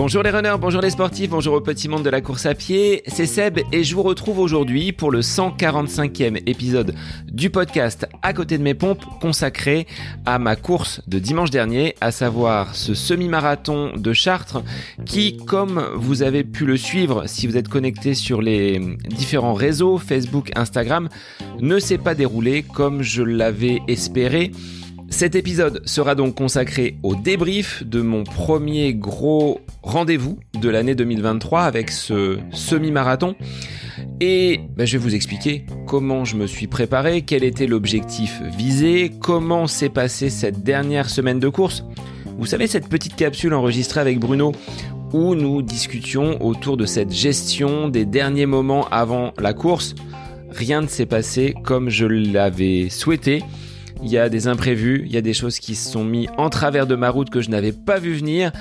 Bonjour les runners, bonjour les sportifs, bonjour au petit monde de la course à pied, c'est Seb et je vous retrouve aujourd'hui pour le 145e épisode du podcast À côté de mes pompes consacré à ma course de dimanche dernier, à savoir ce semi-marathon de Chartres qui, comme vous avez pu le suivre si vous êtes connecté sur les différents réseaux, Facebook, Instagram, ne s'est pas déroulé comme je l'avais espéré. Cet épisode sera donc consacré au débrief de mon premier gros rendez-vous de l'année 2023 avec ce semi-marathon. Et ben, je vais vous expliquer comment je me suis préparé, quel était l'objectif visé, comment s'est passée cette dernière semaine de course. Vous savez, cette petite capsule enregistrée avec Bruno où nous discutions autour de cette gestion des derniers moments avant la course. Rien ne s'est passé comme je l'avais souhaité il y a des imprévus, il y a des choses qui se sont mis en travers de ma route que je n'avais pas vu venir.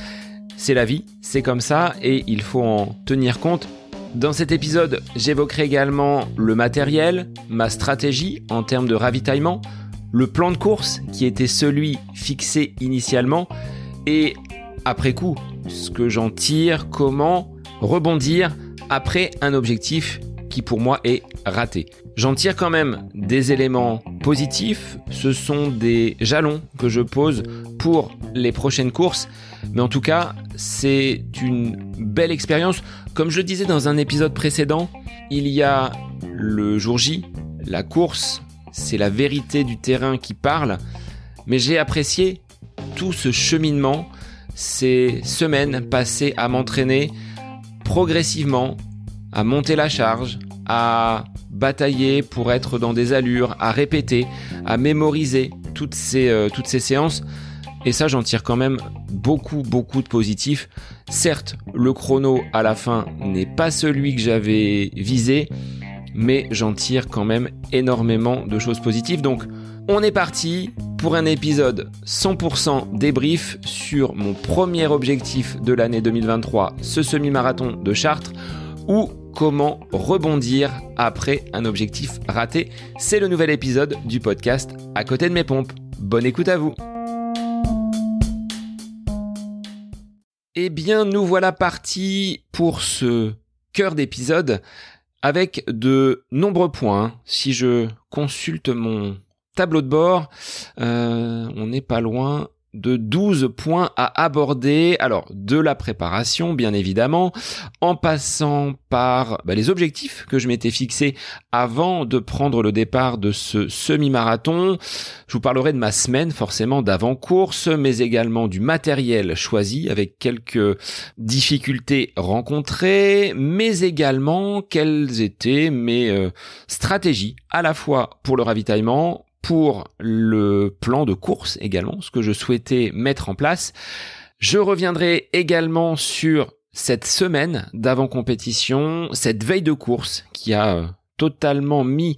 C'est la vie, c'est comme ça et il faut en tenir compte. Dans cet épisode, j'évoquerai également le matériel, ma stratégie en termes de ravitaillement, le plan de course qui était celui fixé initialement et après coup, ce que j'en tire, comment rebondir après un objectif qui pour moi est raté. J'en tire quand même des éléments positifs, ce sont des jalons que je pose pour les prochaines courses, mais en tout cas c'est une belle expérience. Comme je disais dans un épisode précédent, il y a le jour J, la course, c'est la vérité du terrain qui parle, mais j'ai apprécié tout ce cheminement, ces semaines passées à m'entraîner progressivement, à monter la charge, à batailler pour être dans des allures, à répéter, à mémoriser toutes ces, euh, toutes ces séances. Et ça, j'en tire quand même beaucoup, beaucoup de positifs. Certes, le chrono à la fin n'est pas celui que j'avais visé, mais j'en tire quand même énormément de choses positives. Donc, on est parti pour un épisode 100% débrief sur mon premier objectif de l'année 2023, ce semi-marathon de Chartres, où comment rebondir après un objectif raté. C'est le nouvel épisode du podcast À côté de mes pompes. Bonne écoute à vous. Eh bien, nous voilà partis pour ce cœur d'épisode avec de nombreux points. Si je consulte mon tableau de bord, euh, on n'est pas loin de 12 points à aborder. Alors, de la préparation, bien évidemment, en passant par bah, les objectifs que je m'étais fixés avant de prendre le départ de ce semi-marathon. Je vous parlerai de ma semaine, forcément, d'avant-course, mais également du matériel choisi avec quelques difficultés rencontrées, mais également quelles étaient mes euh, stratégies à la fois pour le ravitaillement, pour le plan de course également, ce que je souhaitais mettre en place. Je reviendrai également sur cette semaine d'avant-compétition, cette veille de course qui a euh, totalement mis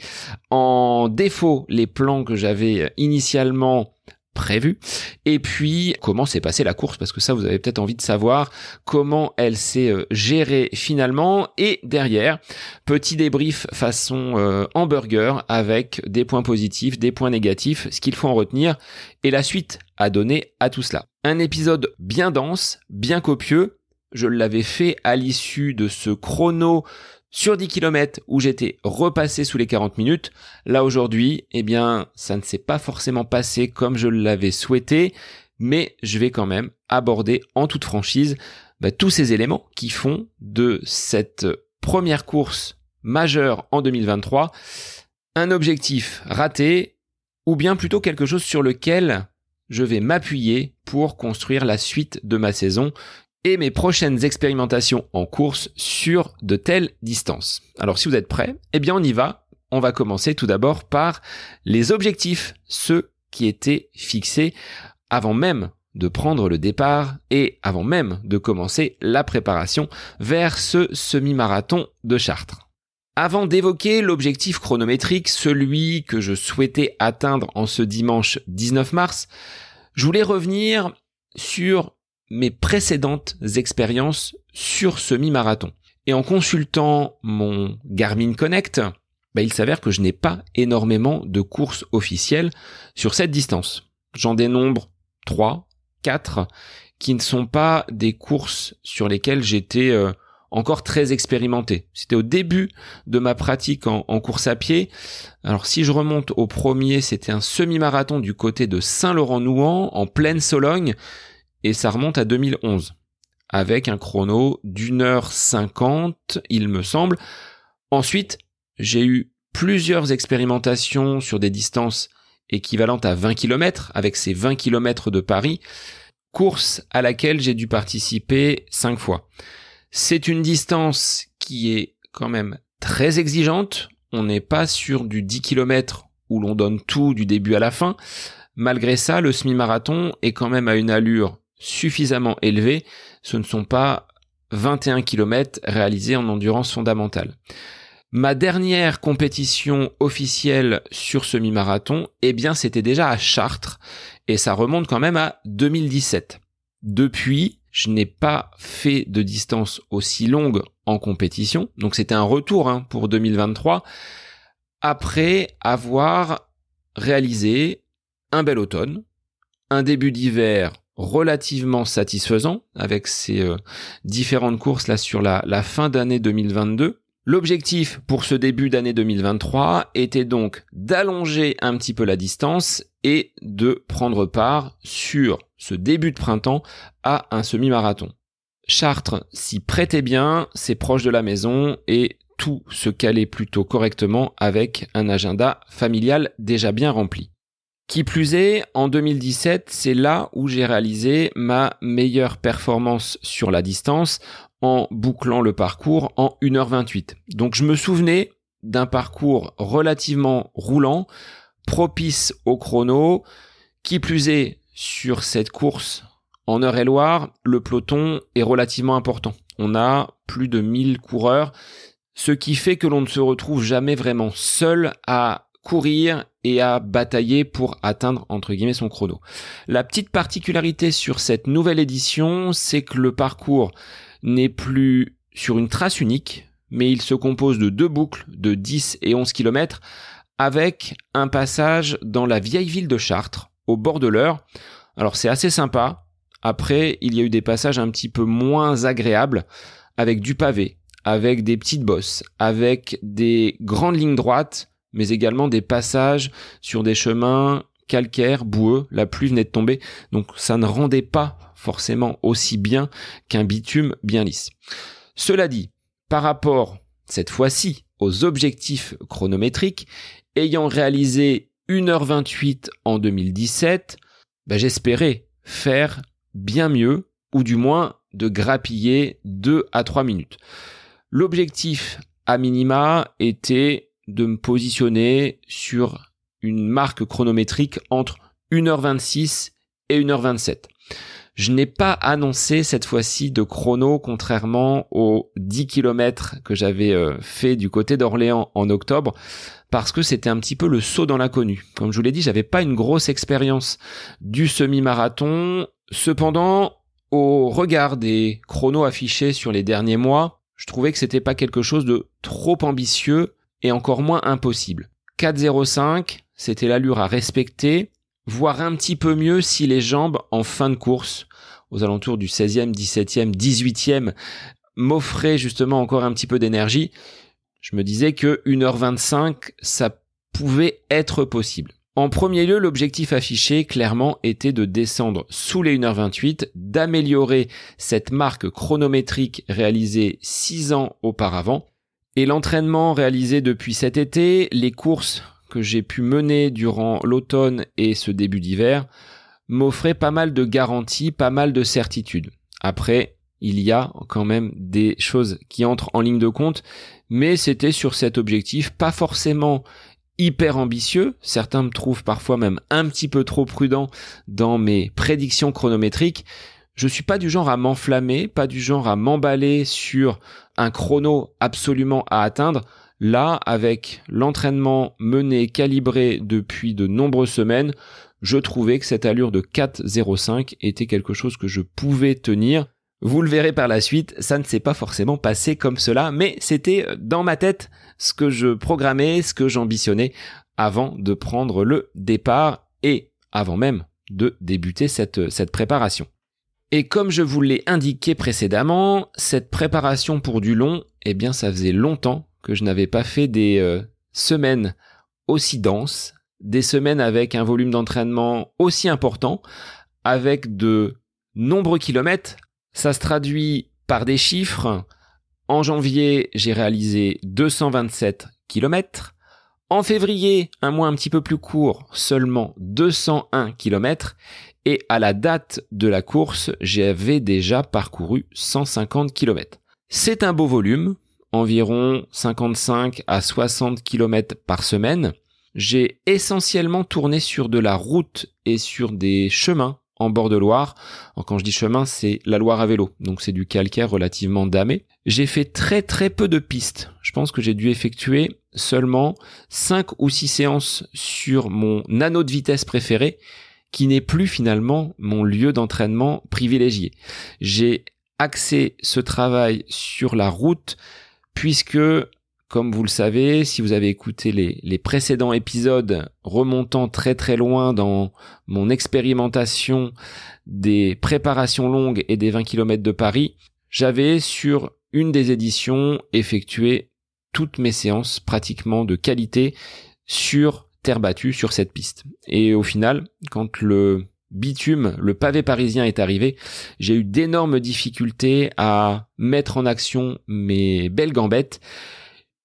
en défaut les plans que j'avais initialement prévu. Et puis, comment s'est passée la course, parce que ça, vous avez peut-être envie de savoir comment elle s'est euh, gérée finalement. Et derrière, petit débrief façon euh, hamburger avec des points positifs, des points négatifs, ce qu'il faut en retenir et la suite à donner à tout cela. Un épisode bien dense, bien copieux. Je l'avais fait à l'issue de ce chrono sur 10 km où j'étais repassé sous les 40 minutes. Là aujourd'hui, eh bien, ça ne s'est pas forcément passé comme je l'avais souhaité, mais je vais quand même aborder en toute franchise bah, tous ces éléments qui font de cette première course majeure en 2023 un objectif raté ou bien plutôt quelque chose sur lequel je vais m'appuyer pour construire la suite de ma saison et mes prochaines expérimentations en course sur de telles distances. Alors si vous êtes prêts, eh bien on y va. On va commencer tout d'abord par les objectifs, ceux qui étaient fixés avant même de prendre le départ et avant même de commencer la préparation vers ce semi-marathon de Chartres. Avant d'évoquer l'objectif chronométrique, celui que je souhaitais atteindre en ce dimanche 19 mars, je voulais revenir sur mes précédentes expériences sur ce mi-marathon. Et en consultant mon Garmin Connect, bah, il s'avère que je n'ai pas énormément de courses officielles sur cette distance. J'en dénombre 3, 4 qui ne sont pas des courses sur lesquelles j'étais euh, encore très expérimenté. C'était au début de ma pratique en, course à pied. Alors si je remonte au premier, c'était un semi-marathon du côté de Saint-Laurent-Nouan en pleine Sologne et ça remonte à 2011 avec un chrono d'une heure cinquante, il me semble. Ensuite, j'ai eu plusieurs expérimentations sur des distances équivalentes à 20 km avec ces 20 km de Paris course à laquelle j'ai dû participer cinq fois. C'est une distance qui est quand même très exigeante. On n'est pas sur du 10 km où l'on donne tout du début à la fin. Malgré ça, le semi-marathon est quand même à une allure suffisamment élevée. Ce ne sont pas 21 km réalisés en endurance fondamentale. Ma dernière compétition officielle sur semi-marathon, eh bien, c'était déjà à Chartres et ça remonte quand même à 2017. Depuis, je n'ai pas fait de distance aussi longue en compétition, donc c'était un retour hein, pour 2023 après avoir réalisé un bel automne, un début d'hiver relativement satisfaisant avec ces euh, différentes courses là sur la, la fin d'année 2022 L'objectif pour ce début d'année 2023 était donc d'allonger un petit peu la distance et de prendre part sur ce début de printemps à un semi-marathon. Chartres s'y prêtait bien, c'est proche de la maison et tout se calait plutôt correctement avec un agenda familial déjà bien rempli. Qui plus est, en 2017, c'est là où j'ai réalisé ma meilleure performance sur la distance en bouclant le parcours en 1h28. Donc je me souvenais d'un parcours relativement roulant, propice au chrono, qui plus est sur cette course en Eure-et-Loire, le peloton est relativement important. On a plus de 1000 coureurs, ce qui fait que l'on ne se retrouve jamais vraiment seul à courir et à batailler pour atteindre entre guillemets son chrono. La petite particularité sur cette nouvelle édition, c'est que le parcours n'est plus sur une trace unique, mais il se compose de deux boucles de 10 et 11 km avec un passage dans la vieille ville de Chartres, au bord de l'Eure. Alors c'est assez sympa. Après, il y a eu des passages un petit peu moins agréables avec du pavé, avec des petites bosses, avec des grandes lignes droites mais également des passages sur des chemins calcaires, boueux, la pluie venait de tomber, donc ça ne rendait pas forcément aussi bien qu'un bitume bien lisse. Cela dit, par rapport, cette fois-ci, aux objectifs chronométriques, ayant réalisé 1h28 en 2017, bah, j'espérais faire bien mieux, ou du moins de grappiller 2 à 3 minutes. L'objectif à minima était de me positionner sur une marque chronométrique entre 1h26 et 1h27. Je n'ai pas annoncé cette fois-ci de chrono contrairement aux 10 km que j'avais euh, fait du côté d'Orléans en octobre parce que c'était un petit peu le saut dans l'inconnu. Comme je vous l'ai dit, j'avais pas une grosse expérience du semi-marathon. Cependant, au regard des chronos affichés sur les derniers mois, je trouvais que c'était pas quelque chose de trop ambitieux et encore moins impossible. 4.05, c'était l'allure à respecter, voire un petit peu mieux si les jambes en fin de course, aux alentours du 16e, 17e, 18e, m'offraient justement encore un petit peu d'énergie. Je me disais que 1h25, ça pouvait être possible. En premier lieu, l'objectif affiché clairement était de descendre sous les 1h28, d'améliorer cette marque chronométrique réalisée 6 ans auparavant et l'entraînement réalisé depuis cet été, les courses que j'ai pu mener durant l'automne et ce début d'hiver, m'offraient pas mal de garanties, pas mal de certitudes. Après, il y a quand même des choses qui entrent en ligne de compte, mais c'était sur cet objectif pas forcément hyper ambitieux. Certains me trouvent parfois même un petit peu trop prudent dans mes prédictions chronométriques. Je suis pas du genre à m'enflammer, pas du genre à m'emballer sur un chrono absolument à atteindre. Là, avec l'entraînement mené, calibré depuis de nombreuses semaines, je trouvais que cette allure de 4.05 était quelque chose que je pouvais tenir. Vous le verrez par la suite, ça ne s'est pas forcément passé comme cela, mais c'était dans ma tête ce que je programmais, ce que j'ambitionnais avant de prendre le départ et avant même de débuter cette, cette préparation. Et comme je vous l'ai indiqué précédemment, cette préparation pour du long, eh bien ça faisait longtemps que je n'avais pas fait des euh, semaines aussi denses, des semaines avec un volume d'entraînement aussi important, avec de nombreux kilomètres. Ça se traduit par des chiffres. En janvier, j'ai réalisé 227 kilomètres. En février, un mois un petit peu plus court, seulement 201 km. Et à la date de la course, j'avais déjà parcouru 150 km. C'est un beau volume, environ 55 à 60 km par semaine. J'ai essentiellement tourné sur de la route et sur des chemins en bord de Loire. quand je dis chemin, c'est la Loire à vélo, donc c'est du calcaire relativement damé. J'ai fait très très peu de pistes. Je pense que j'ai dû effectuer seulement 5 ou 6 séances sur mon anneau de vitesse préféré, qui n'est plus finalement mon lieu d'entraînement privilégié. J'ai axé ce travail sur la route, puisque comme vous le savez, si vous avez écouté les, précédents épisodes remontant très très loin dans mon expérimentation des préparations longues et des 20 km de Paris, j'avais sur une des éditions effectué toutes mes séances pratiquement de qualité sur terre battue sur cette piste. Et au final, quand le bitume, le pavé parisien est arrivé, j'ai eu d'énormes difficultés à mettre en action mes belles gambettes.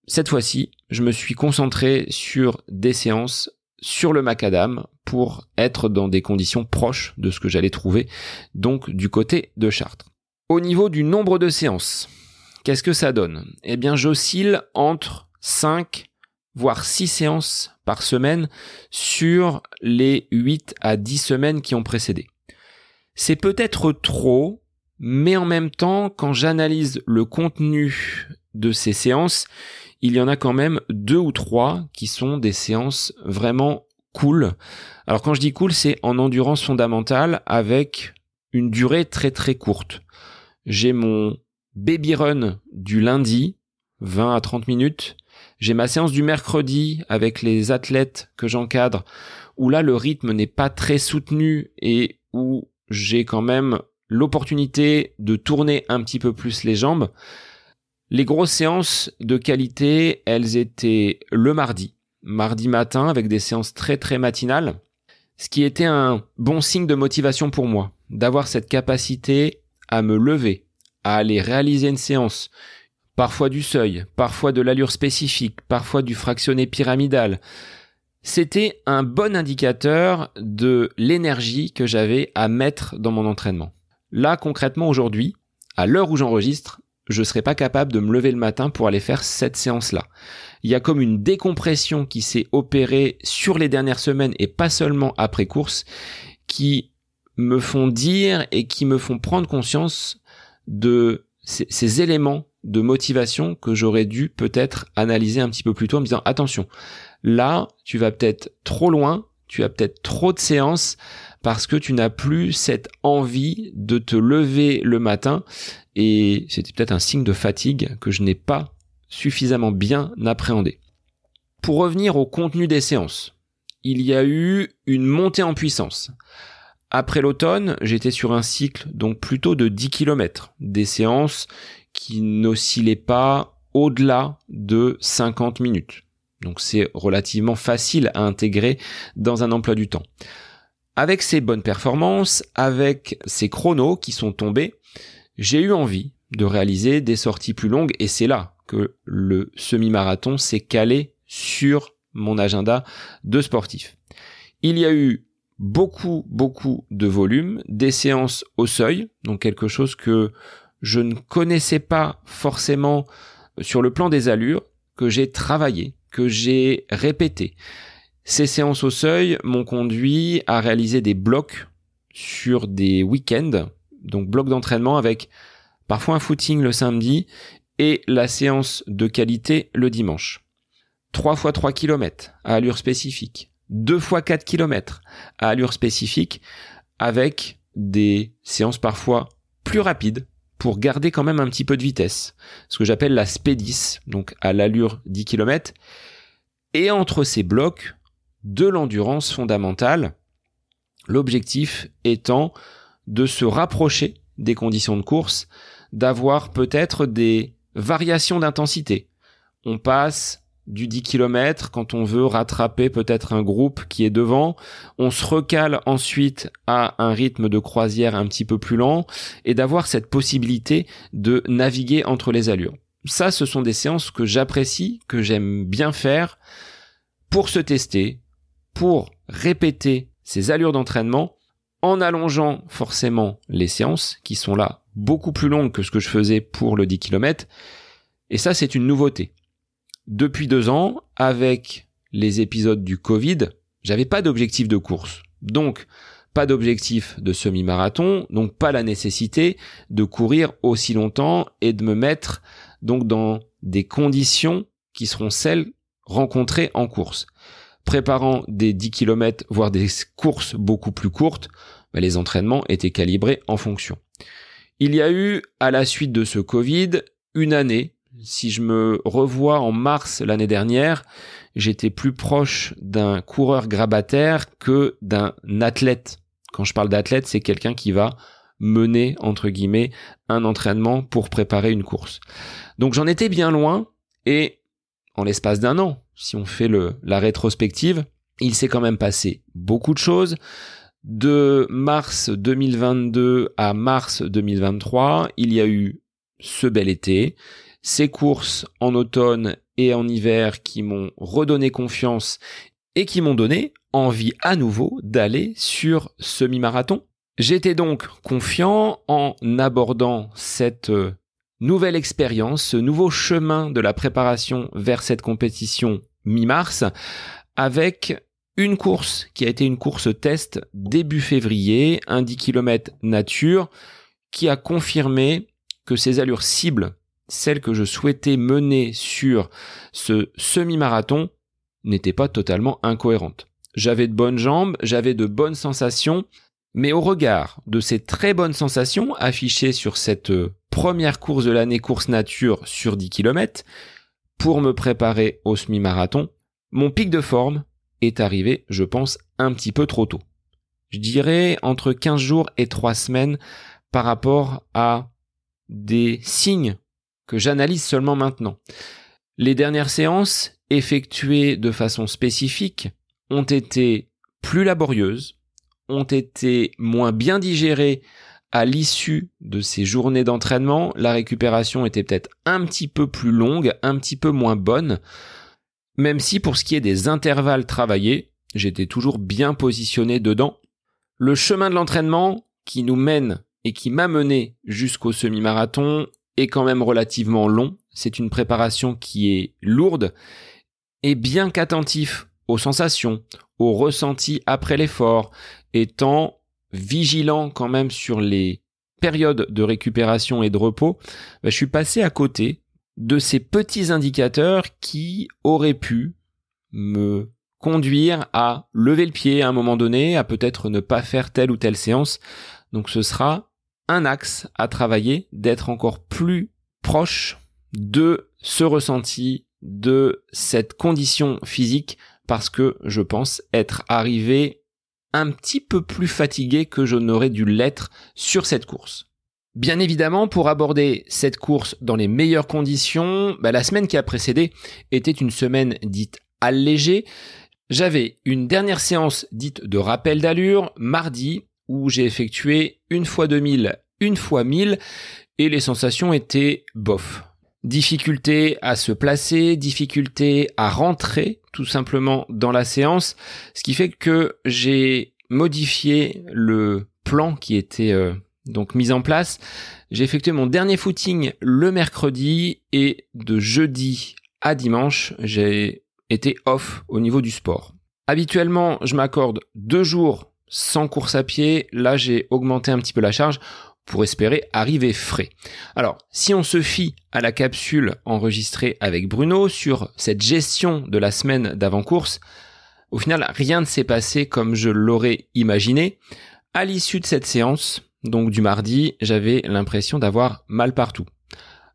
Cette fois-ci, je me suis concentré sur des séances sur le macadam pour être dans des conditions proches de ce que j'allais trouver, donc du côté de Chartres. Au niveau du nombre de séances, Qu'est-ce que ça donne? Eh bien, j'oscille entre 5 voire 6 séances par semaine sur les 8 à 10 semaines qui ont précédé. C'est peut-être trop, mais en même temps, quand j'analyse le contenu de ces séances, il y en a quand même deux ou trois qui sont des séances vraiment cool. Alors quand je dis cool, c'est en endurance fondamentale avec une durée très très courte. J'ai mon baby run du lundi, 20 à 30 minutes. J'ai ma séance du mercredi avec les athlètes que j'encadre, où là le rythme n'est pas très soutenu et où j'ai quand même l'opportunité de tourner un petit peu plus les jambes. Les grosses séances de qualité, elles étaient le mardi, mardi matin avec des séances très très matinales, ce qui était un bon signe de motivation pour moi, d'avoir cette capacité à me lever, à aller réaliser une séance, parfois du seuil, parfois de l'allure spécifique, parfois du fractionné pyramidal, c'était un bon indicateur de l'énergie que j'avais à mettre dans mon entraînement. Là, concrètement, aujourd'hui, à l'heure où j'enregistre, je ne serais pas capable de me lever le matin pour aller faire cette séance-là. Il y a comme une décompression qui s'est opérée sur les dernières semaines et pas seulement après course, qui me font dire et qui me font prendre conscience de ces, éléments de motivation que j'aurais dû peut-être analyser un petit peu plus tôt en me disant attention, là, tu vas peut-être trop loin, tu as peut-être trop de séances parce que tu n'as plus cette envie de te lever le matin et c'était peut-être un signe de fatigue que je n'ai pas suffisamment bien appréhendé. Pour revenir au contenu des séances, il y a eu une montée en puissance. Après l'automne, j'étais sur un cycle donc plutôt de 10 km, des séances qui n'oscillaient pas au-delà de 50 minutes. Donc c'est relativement facile à intégrer dans un emploi du temps. Avec ces bonnes performances, avec ces chronos qui sont tombés, j'ai eu envie de réaliser des sorties plus longues et c'est là que le semi-marathon s'est calé sur mon agenda de sportif. Il y a eu beaucoup, beaucoup de volume, des séances au seuil, donc quelque chose que je ne connaissais pas forcément sur le plan des allures, que j'ai travaillé, que j'ai répété. Ces séances au seuil m'ont conduit à réaliser des blocs sur des week-ends, donc blocs d'entraînement avec parfois un footing le samedi et la séance de qualité le dimanche. 3 fois 3 km à allure spécifique, deux fois 4 km à allure spécifique avec des séances parfois plus rapides pour garder quand même un petit peu de vitesse. Ce que j'appelle la spédis, donc à l'allure 10 km. Et entre ces blocs, de l'endurance fondamentale L'objectif étant de se rapprocher des conditions de course, d'avoir peut-être des variations d'intensité. On passe du 10 km quand on veut rattraper peut-être un groupe qui est devant. On se recale ensuite à un rythme de croisière un petit peu plus lent et d'avoir cette possibilité de naviguer entre les allures. Ça, ce sont des séances que j'apprécie, que j'aime bien faire pour se tester, pour répéter ces allures d'entraînement en allongeant forcément les séances qui sont là beaucoup plus longues que ce que je faisais pour le 10 km. Et ça, c'est une nouveauté. Depuis deux ans, avec les épisodes du Covid, j'avais pas d'objectif de course. Donc, pas d'objectif de semi-marathon, donc pas la nécessité de courir aussi longtemps et de me mettre donc dans des conditions qui seront celles rencontrées en course. Préparant des 10 km, voire des courses beaucoup plus courtes, bah, les entraînements étaient calibrés en fonction. Il y a eu, à la suite de ce Covid, une année. Si je me revois en mars l'année dernière, j'étais plus proche d'un coureur grabataire que d'un athlète. Quand je parle d'athlète, c'est quelqu'un qui va mener, entre guillemets, un entraînement pour préparer une course. Donc j'en étais bien loin et en l'espace d'un an, si on fait la rétrospective, il s'est quand même passé beaucoup de choses. De mars 2022 à mars 2023, il y a eu ce bel été, ces courses en automne et en hiver qui m'ont redonné confiance et qui m'ont donné envie à nouveau d'aller sur semi-marathon. J'étais donc confiant en abordant cette euh, nouvelle expérience, ce nouveau chemin de la préparation vers cette compétition mi-mars avec une course qui a été une course test début février, un 10 km nature, qui a confirmé que ces allures cibles, celles que je souhaitais mener sur ce semi-marathon, n'étaient pas totalement incohérentes. J'avais de bonnes jambes, j'avais de bonnes sensations, mais au regard de ces très bonnes sensations affichées sur cette euh, première course de l'année course nature sur 10 km, pour me préparer au semi-marathon, mon pic de forme est arrivé, je pense, un petit peu trop tôt. Je dirais entre 15 jours et 3 semaines par rapport à des signes que j'analyse seulement maintenant. Les dernières séances, effectuées de façon spécifique, ont été plus laborieuses, ont été moins bien digérés à l'issue de ces journées d'entraînement. La récupération était peut-être un petit peu plus longue, un petit peu moins bonne, même si pour ce qui est des intervalles travaillés, j'étais toujours bien positionné dedans. Le chemin de l'entraînement qui nous mène et qui m'a mené jusqu'au semi-marathon est quand même relativement long. C'est une préparation qui est lourde et bien qu'attentif aux sensations, aux ressentis après l'effort, étant vigilant quand même sur les périodes de récupération et de repos, bah, je suis passé à côté de ces petits indicateurs qui auraient pu me conduire à lever le pied à un moment donné, à peut-être ne pas faire telle ou telle séance. Donc ce sera un axe à travailler, d'être encore plus proche de ce ressenti, de cette condition physique, parce que je pense être arrivé un petit peu plus fatigué que je n'aurais dû l'être sur cette course. Bien évidemment, pour aborder cette course dans les meilleures conditions, bah, la semaine qui a précédé était une semaine dite allégée. J'avais une dernière séance dite de rappel d'allure mardi où j'ai effectué une fois 2000, une fois 1000 et les sensations étaient bof. Difficulté à se placer, difficulté à rentrer tout simplement dans la séance, ce qui fait que j'ai modifié le plan qui était euh, donc mis en place. J'ai effectué mon dernier footing le mercredi et de jeudi à dimanche, j'ai été off au niveau du sport. Habituellement, je m'accorde deux jours sans course à pied. Là, j'ai augmenté un petit peu la charge pour espérer arriver frais. Alors, si on se fie à la capsule enregistrée avec Bruno sur cette gestion de la semaine d'avant-course, au final, rien ne s'est passé comme je l'aurais imaginé. À l'issue de cette séance, donc du mardi, j'avais l'impression d'avoir mal partout.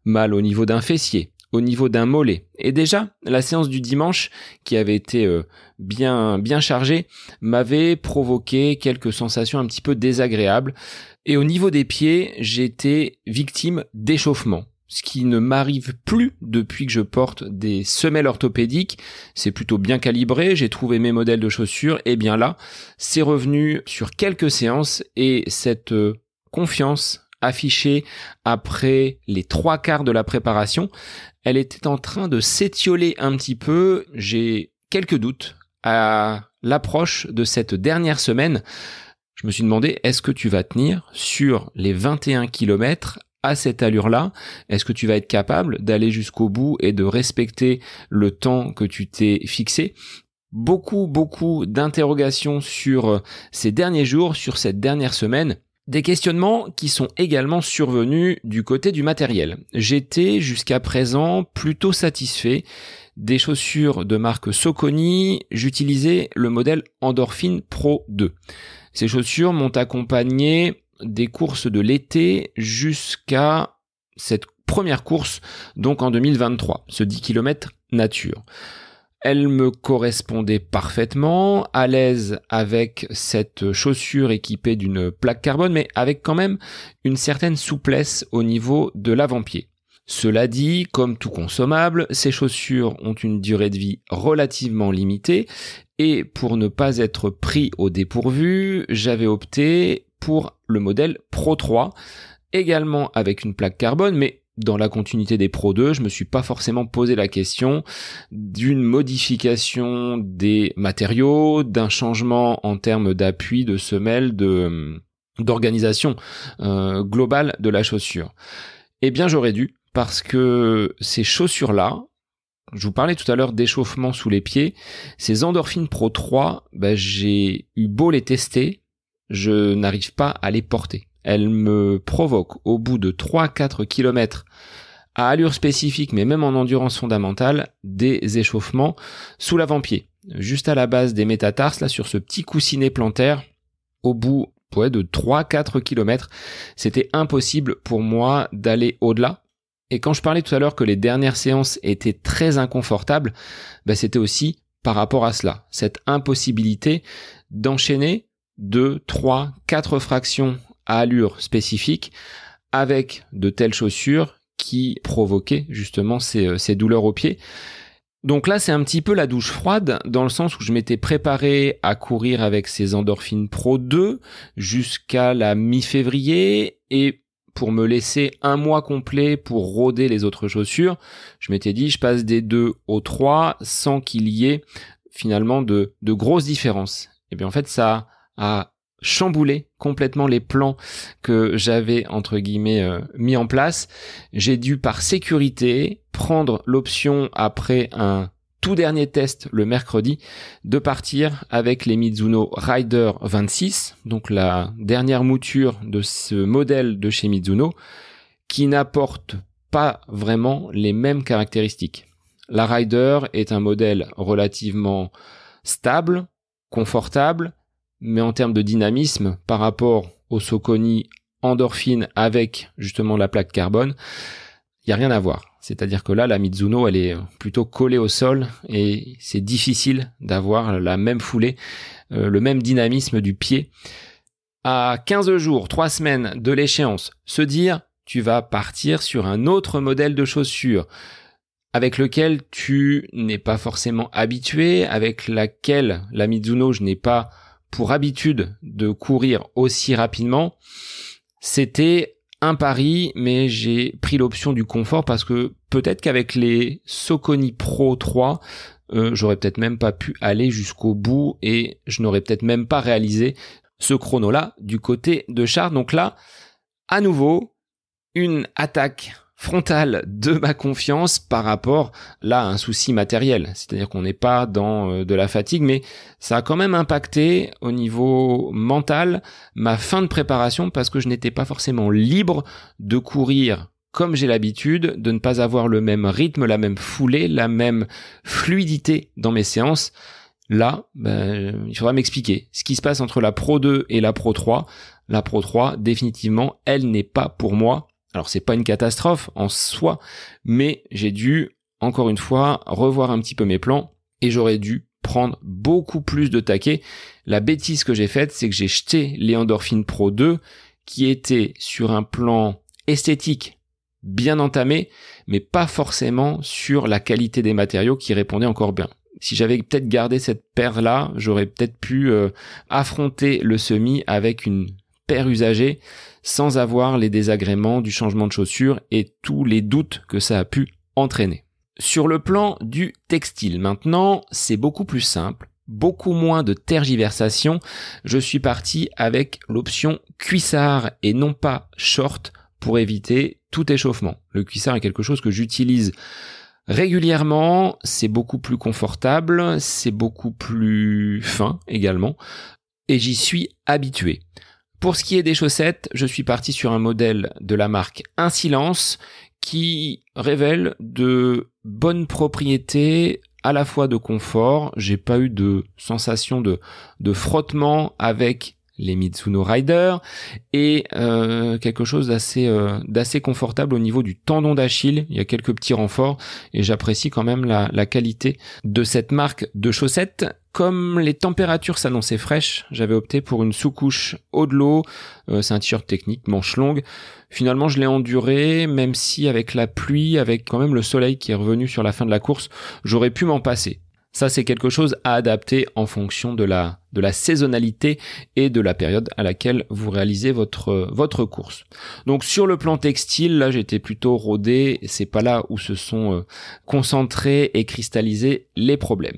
Mal au niveau d'un fessier, au niveau d'un mollet. Et déjà, la séance du dimanche, qui avait été euh, bien bien chargée, m'avait provoqué quelques sensations un petit peu désagréables. Et au niveau des pieds, j'étais victime d'échauffement ce qui ne m'arrive plus depuis que je porte des semelles orthopédiques. C'est plutôt bien calibré, j'ai trouvé mes modèles de chaussures, et bien là, c'est revenu sur quelques séances et cette euh, confiance affichée après les trois quarts de la préparation, elle était en train de s'étioler un petit peu. J'ai quelques doutes à l'approche de cette dernière semaine. Je me suis demandé, est-ce que tu vas tenir sur les 21 km à cette allure-là, est-ce que tu vas être capable d'aller jusqu'au bout et de respecter le temps que tu t'es fixé? Beaucoup, beaucoup d'interrogations sur euh, ces derniers jours, sur cette dernière semaine. Des questionnements qui sont également survenus du côté du matériel. J'étais jusqu'à présent plutôt satisfait des chaussures de marque Soconi. J'utilisais le modèle Endorphin Pro 2. Ces chaussures m'ont accompagné des courses de l'été jusqu'à cette première course, donc en 2023, ce 10 km nature. Elle me correspondait parfaitement, à l'aise avec cette chaussure équipée d'une plaque carbone, mais avec quand même une certaine souplesse au niveau de l'avant-pied. Cela dit, comme tout consommable, ces chaussures ont une durée de vie relativement limitée et pour ne pas être pris au dépourvu, j'avais opté pour le modèle Pro 3, également avec une plaque carbone, mais dans la continuité des Pro 2, je me suis pas forcément posé la question d'une modification des matériaux, d'un changement en termes d'appui, de semelle, de d'organisation euh, globale de la chaussure. Eh bien, j'aurais dû parce que ces chaussures-là, je vous parlais tout à l'heure d'échauffement sous les pieds, ces Endorphine Pro 3, bah, j'ai eu beau les tester, je n'arrive pas à les porter. Elles me provoquent au bout de 3-4 km à allure spécifique, mais même en endurance fondamentale, des échauffements sous l'avant-pied. Juste à la base des métatarses, là, sur ce petit coussinet plantaire, au bout ouais, de 3-4 km, c'était impossible pour moi d'aller au-delà. Et quand je parlais tout à l'heure que les dernières séances étaient très inconfortables, bah, c'était aussi par rapport à cela, cette impossibilité d'enchaîner 2, 3, 4 fractions à allure spécifique avec de telles chaussures qui provoquaient justement ces, euh, ces douleurs aux pieds. Donc là, c'est un petit peu la douche froide dans le sens où je m'étais préparé à courir avec ces endorphines Pro 2 jusqu'à la mi-février et pour me laisser un mois complet pour rôder les autres chaussures, je m'étais dit je passe des 2 aux 3 sans qu'il y ait finalement de, de grosses différences. Et bien en fait ça a chamboulé complètement les plans que j'avais entre guillemets euh, mis en place. J'ai dû par sécurité prendre l'option après un tout dernier test le mercredi de partir avec les Mizuno Rider 26, donc la dernière mouture de ce modèle de chez Mizuno qui n'apporte pas vraiment les mêmes caractéristiques. La Rider est un modèle relativement stable, confortable, mais en termes de dynamisme par rapport au Soconi endorphine avec justement la plaque carbone, il y a rien à voir. C'est-à-dire que là, la Mizuno, elle est plutôt collée au sol et c'est difficile d'avoir la même foulée, euh, le même dynamisme du pied. À 15 jours, 3 semaines de l'échéance, se dire, tu vas partir sur un autre modèle de chaussure avec lequel tu n'es pas forcément habitué, avec laquelle la Mizuno, je n'ai pas pour habitude de courir aussi rapidement, c'était un pari, mais j'ai pris l'option du confort parce que peut-être qu'avec les Soconi Pro 3, euh, j'aurais peut-être même pas pu aller jusqu'au bout et je n'aurais peut-être même pas réalisé ce chrono-là du côté de Char. Donc là, à nouveau, une attaque frontale de ma confiance par rapport là à un souci matériel. C'est-à-dire qu'on n'est pas dans euh, de la fatigue, mais ça a quand même impacté au niveau mental ma fin de préparation parce que je n'étais pas forcément libre de courir comme j'ai l'habitude, de ne pas avoir le même rythme, la même foulée, la même fluidité dans mes séances. Là, ben, il faudra m'expliquer ce qui se passe entre la Pro 2 et la Pro 3. La Pro 3, définitivement, elle n'est pas pour moi Alors c'est pas une catastrophe en soi, mais j'ai dû encore une fois revoir un petit peu mes plans et j'aurais dû prendre beaucoup plus de taquets. La bêtise que j'ai faite, c'est que j'ai jeté les Endorphin Pro 2 qui étaient sur un plan esthétique bien entamé, mais pas forcément sur la qualité des matériaux qui répondaient encore bien. Si j'avais peut-être gardé cette paire-là, j'aurais peut-être pu euh, affronter le semi avec une usagée sans avoir les désagréments du changement de chaussures et tous les doutes que ça a pu entraîner. Sur le plan du textile, maintenant, c'est beaucoup plus simple, beaucoup moins de tergiversation. Je suis parti avec l'option cuissard et non pas short pour éviter tout échauffement. Le cuissard est quelque chose que j'utilise régulièrement, c'est beaucoup plus confortable, c'est beaucoup plus fin également, et j'y suis habitué. Pour ce qui est des chaussettes, je suis parti sur un modèle de la marque Insilence qui révèle de bonnes propriétés à la fois de confort, j'ai pas eu de sensation de, de frottement avec les Mitsuno Rider et euh, quelque chose d'assez euh, d'assez confortable au niveau du tendon d'Achille. Il y a quelques petits renforts et j'apprécie quand même la, la qualité de cette marque de chaussettes. Comme les températures s'annonçaient fraîches, j'avais opté pour une sous-couche haut de l'eau. Euh, c'est un t-shirt technique, manche longue. Finalement, je l'ai enduré, même si avec la pluie, avec quand même le soleil qui est revenu sur la fin de la course, j'aurais pu m'en passer. Ça, c'est quelque chose à adapter en fonction de la, saisonnalité et de la période à laquelle vous réalisez votre, votre course. Donc, sur le plan textile, là, j'étais plutôt rodé. C'est pas là où se sont euh, concentrés et cristallisés les problèmes.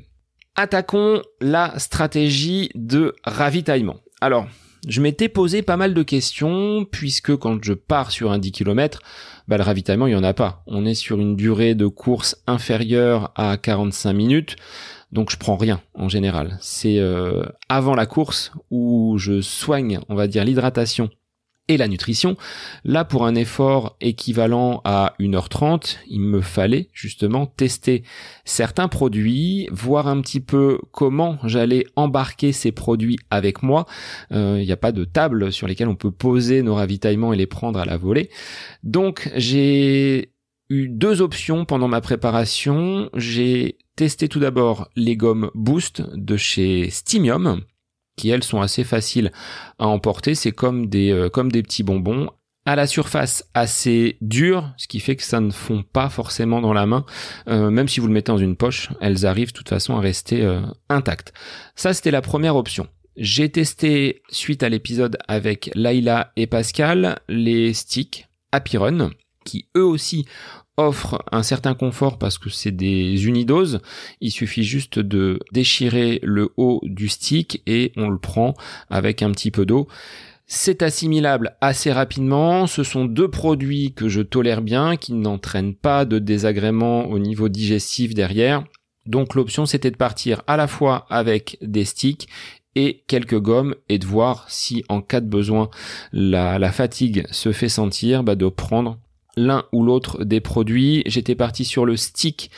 Attaquons la stratégie de ravitaillement. Alors, je m'étais posé pas mal de questions puisque quand je pars sur un 10 km, bah, le ravitaillement, il n'y en a pas. On est sur une durée de course inférieure à 45 minutes. Donc je prends rien en général. C'est euh, avant la course où je soigne, on va dire, l'hydratation et la nutrition. Là, pour un effort équivalent à 1h30, il me fallait justement tester certains produits, voir un petit peu comment j'allais embarquer ces produits avec moi. Euh, il n'y a pas de table sur lesquelles on peut poser nos ravitaillements et les prendre à la volée. Donc, j'ai eu deux options pendant ma préparation. J'ai testé tout d'abord les gommes Boost de chez Stimium qui elles sont assez faciles à emporter. C'est comme des euh, comme des petits bonbons à la surface assez dure, ce qui fait que ça ne fond pas forcément dans la main. Euh, même si vous le mettez dans une poche, elles arrivent de toute façon à rester euh, intactes. Ça, c'était la première option. J'ai testé, suite à l'épisode avec Laila et Pascal, les sticks Apiron, qui eux aussi offre un certain confort parce que c'est des unidoses. Il suffit juste de déchirer le haut du stick et on le prend avec un petit peu d'eau. C'est assimilable assez rapidement. Ce sont deux produits que je tolère bien, qui n'entraînent pas de désagréments au niveau digestif derrière. Donc l'option c'était de partir à la fois avec des sticks et quelques gommes et de voir si en cas de besoin la, fatigue se fait sentir, bah de prendre l'un ou l'autre des produits. J'étais parti sur le stick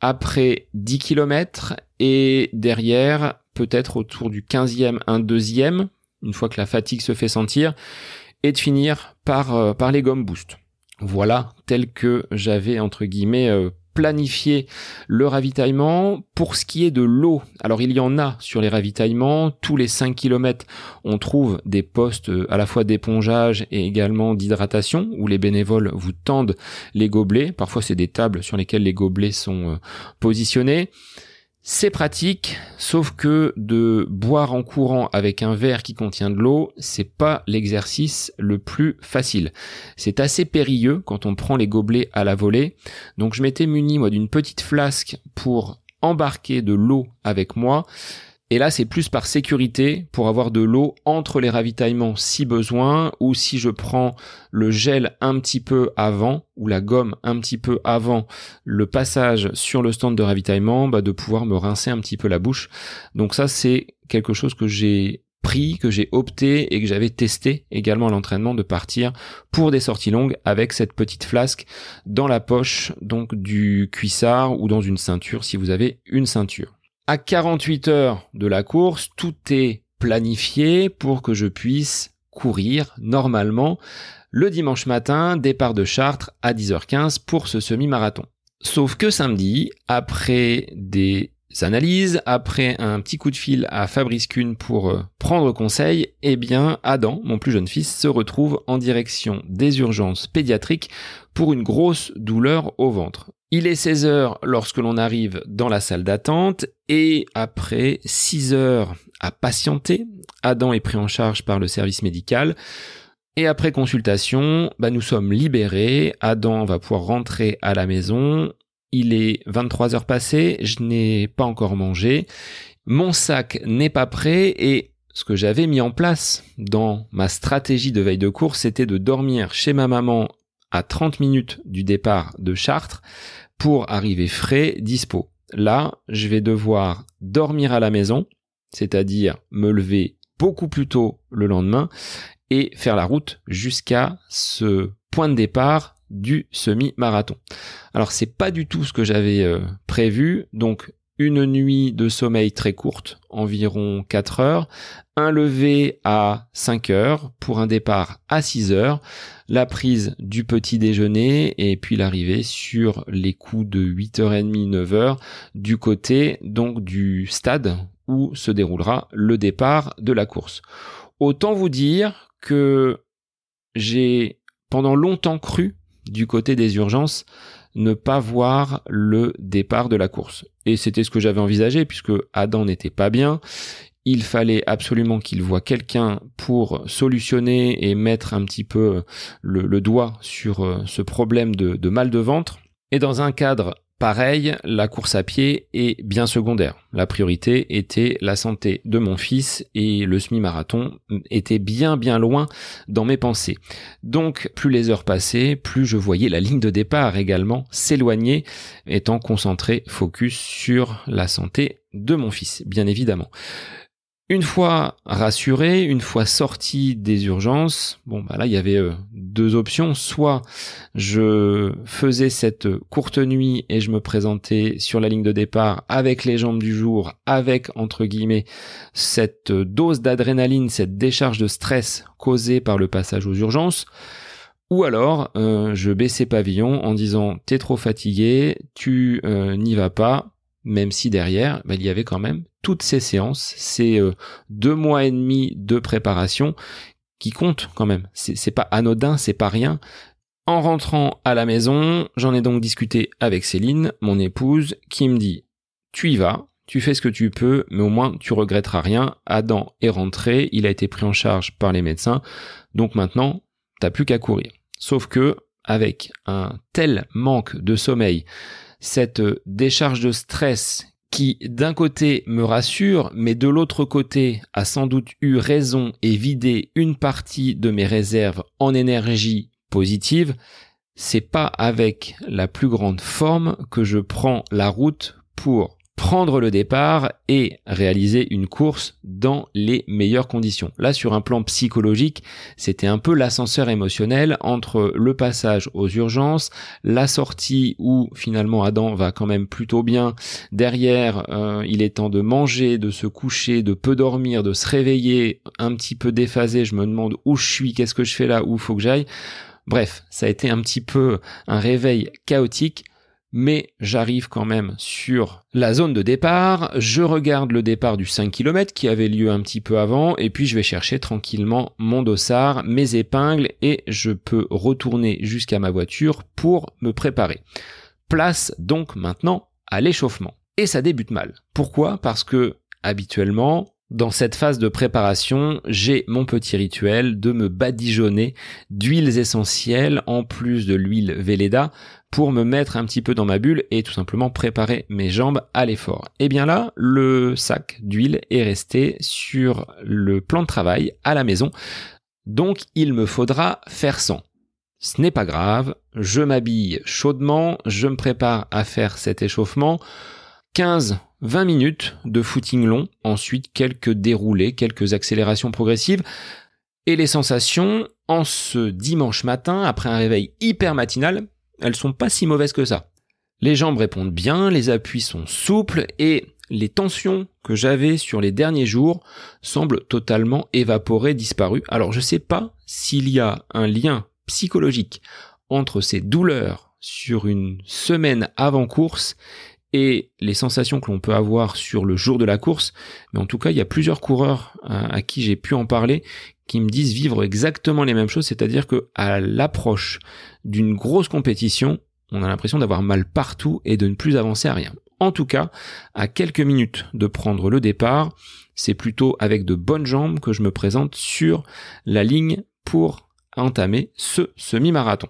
après 10 km et derrière, peut-être autour du 15e, un deuxième, une fois que la fatigue se fait sentir, et de finir par, euh, par les gommes boost. Voilà, tel que j'avais entre guillemets euh, planifier le ravitaillement. Pour ce qui est de l'eau, alors il y en a sur les ravitaillements. Tous les 5 km, on trouve des postes euh, à la fois d'épongeage et également d'hydratation où les bénévoles vous tendent les gobelets. Parfois, c'est des tables sur lesquelles les gobelets sont euh, positionnés. C'est pratique, sauf que de boire en courant avec un verre qui contient de l'eau, c'est pas l'exercice le plus facile. C'est assez périlleux quand on prend les gobelets à la volée. Donc je m'étais muni moi d'une petite flasque pour embarquer de l'eau avec moi. Et là, c'est plus par sécurité pour avoir de l'eau entre les ravitaillements si besoin, ou si je prends le gel un petit peu avant, ou la gomme un petit peu avant le passage sur le stand de ravitaillement, bah, de pouvoir me rincer un petit peu la bouche. Donc ça, c'est quelque chose que j'ai pris, que j'ai opté et que j'avais testé également à l'entraînement de partir pour des sorties longues avec cette petite flasque dans la poche donc du cuissard ou dans une ceinture si vous avez une ceinture. À 48 heures de la course, tout est planifié pour que je puisse courir normalement le dimanche matin, départ de Chartres à 10h15 pour ce semi-marathon. Sauf que samedi, après des analyses, après un petit coup de fil à Fabrice Kuhn pour euh, prendre conseil, eh bien Adam, mon plus jeune fils, se retrouve en direction des urgences pédiatriques pour une grosse douleur au ventre. Il est 16 heures lorsque l'on arrive dans la salle d'attente et après 6 heures à patienter, Adam est pris en charge par le service médical. Et après consultation, bah, nous sommes libérés. Adam va pouvoir rentrer à la maison. Il est 23 heures passées, je n'ai pas encore mangé. Mon sac n'est pas prêt et ce que j'avais mis en place dans ma stratégie de veille de course, c'était de dormir chez ma maman à 30 minutes du départ de Chartres pour arriver frais, dispo. Là, je vais devoir dormir à la maison, c'est-à-dire me lever beaucoup plus tôt le lendemain et faire la route jusqu'à ce point de départ du semi-marathon. Alors c'est pas du tout ce que j'avais euh, prévu, donc une nuit de sommeil très courte, environ 4 heures, un lever à 5 heures pour un départ à 6 heures, la prise du petit déjeuner et puis l'arrivée sur les coups de 8h30, 9h du côté donc du stade où se déroulera le départ de la course. Autant vous dire que j'ai pendant longtemps cru du côté des urgences ne pas voir le départ de la course. Et c'était ce que j'avais envisagé puisque Adam n'était pas bien. Il fallait absolument qu'il voit quelqu'un pour solutionner et mettre un petit peu le, doigt sur euh, ce problème de mal de ventre. Et dans un cadre Pareil, la course à pied est bien secondaire. La priorité était la santé de mon fils et le semi-marathon était bien bien loin dans mes pensées. Donc plus les heures passaient, plus je voyais la ligne de départ également s'éloigner, étant concentré, focus sur la santé de mon fils, bien évidemment. Une fois rassuré, une fois sorti des urgences, bon bah là il y avait euh, deux options. Soit je faisais cette courte nuit et je me présentais sur la ligne de départ avec les jambes du jour, avec entre guillemets cette dose d'adrénaline, cette décharge de stress causée par le passage aux urgences. Ou alors euh, je baissais pavillon en disant t'es trop fatigué, tu euh, n'y vas pas, même si derrière, bah, il y avait quand même toutes ces séances, ces euh, deux mois et demi de préparation qui comptent quand même. C'est pas anodin, c'est pas rien. En rentrant à la maison, j'en ai donc discuté avec Céline, mon épouse, qui me dit tu y vas, tu fais ce que tu peux, mais au moins tu regretteras rien. Adam est rentré, il a été pris en charge par les médecins, donc maintenant t'as plus qu'à courir. Sauf que avec un tel manque de sommeil, cette décharge de stress qui d'un côté me rassure, mais de l'autre côté a sans doute eu raison et vidé une partie de mes réserves en énergie positive, c'est pas avec la plus grande forme que je prends la route pour prendre le départ et réaliser une course dans les meilleures conditions. Là, sur un plan psychologique, c'était un peu l'ascenseur émotionnel entre le passage aux urgences, la sortie où finalement Adam va quand même plutôt bien. Derrière, euh, il est temps de manger, de se coucher, de peu dormir, de se réveiller, un petit peu déphasé. Je me demande où je suis, qu'est-ce que je fais là, où faut que j'aille. Bref, ça a été un petit peu un réveil chaotique mais j'arrive quand même sur la zone de départ, je regarde le départ du 5 km qui avait lieu un petit peu avant, et puis je vais chercher tranquillement mon dossard, mes épingles, et je peux retourner jusqu'à ma voiture pour me préparer. Place donc maintenant à l'échauffement. Et ça débute mal. Pourquoi? Parce que habituellement, dans cette phase de préparation, j'ai mon petit rituel de me badigeonner d'huiles essentielles en plus de l'huile Velleda pour me mettre un petit peu dans ma bulle et tout simplement préparer mes jambes à l'effort. Et eh bien là, le sac d'huile est resté sur le plan de travail à la maison. Donc il me faudra faire sans. Ce n'est pas grave, je m'habille chaudement, je me prépare à faire cet échauffement. 15 20 minutes de footing long, ensuite quelques déroulés, quelques accélérations progressives. Et les sensations, en ce dimanche matin, après un réveil hyper matinal, elles sont pas si mauvaises que ça. Les jambes répondent bien, les appuis sont souples et les tensions que j'avais sur les derniers jours semblent totalement évaporées, disparues. Alors je sais pas s'il y a un lien psychologique entre ces douleurs sur une semaine avant course et les sensations que l'on peut avoir sur le jour de la course. Mais en tout cas, il y a plusieurs coureurs euh, à, qui j'ai pu en parler qui me disent vivre exactement les mêmes choses, c'est-à-dire que à l'approche d'une grosse compétition, on a l'impression d'avoir mal partout et de ne plus avancer à rien. En tout cas, à quelques minutes de prendre le départ, c'est plutôt avec de bonnes jambes que je me présente sur la ligne pour entamer ce semi-marathon.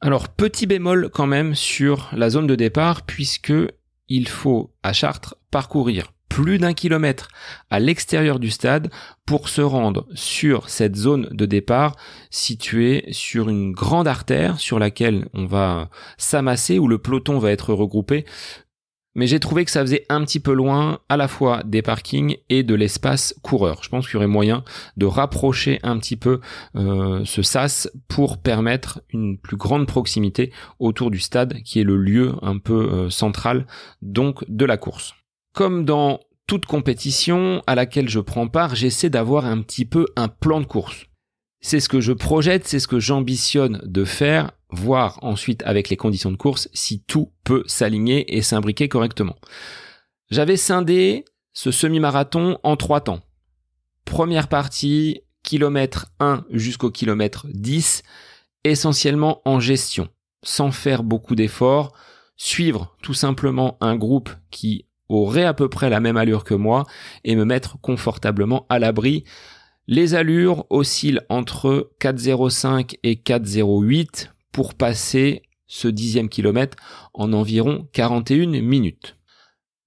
Alors petit bémol quand même sur la zone de départ puisque il faut à Chartres parcourir plus d'un kilomètre à l'extérieur du stade pour se rendre sur cette zone de départ située sur une grande artère sur laquelle on va s'amasser où le peloton va être regroupé mais j'ai trouvé que ça faisait un petit peu loin à la fois des parkings et de l'espace coureur. Je pense qu'il y aurait moyen de rapprocher un petit peu euh, ce sas pour permettre une plus grande proximité autour du stade qui est le lieu un peu euh, central donc de la course. Comme dans toute compétition à laquelle je prends part, j'essaie d'avoir un petit peu un plan de course. C'est ce que je projette, c'est ce que j'ambitionne de faire voir ensuite avec les conditions de course si tout peut s'aligner et s'imbriquer correctement. J'avais scindé ce semi-marathon en trois temps. Première partie, kilomètre 1 jusqu'au kilomètre 10, essentiellement en gestion, sans faire beaucoup d'efforts, suivre tout simplement un groupe qui aurait à peu près la même allure que moi et me mettre confortablement à l'abri. Les allures oscillent entre 4,05 et 4,08 pour passer ce dixième kilomètre en environ 41 minutes.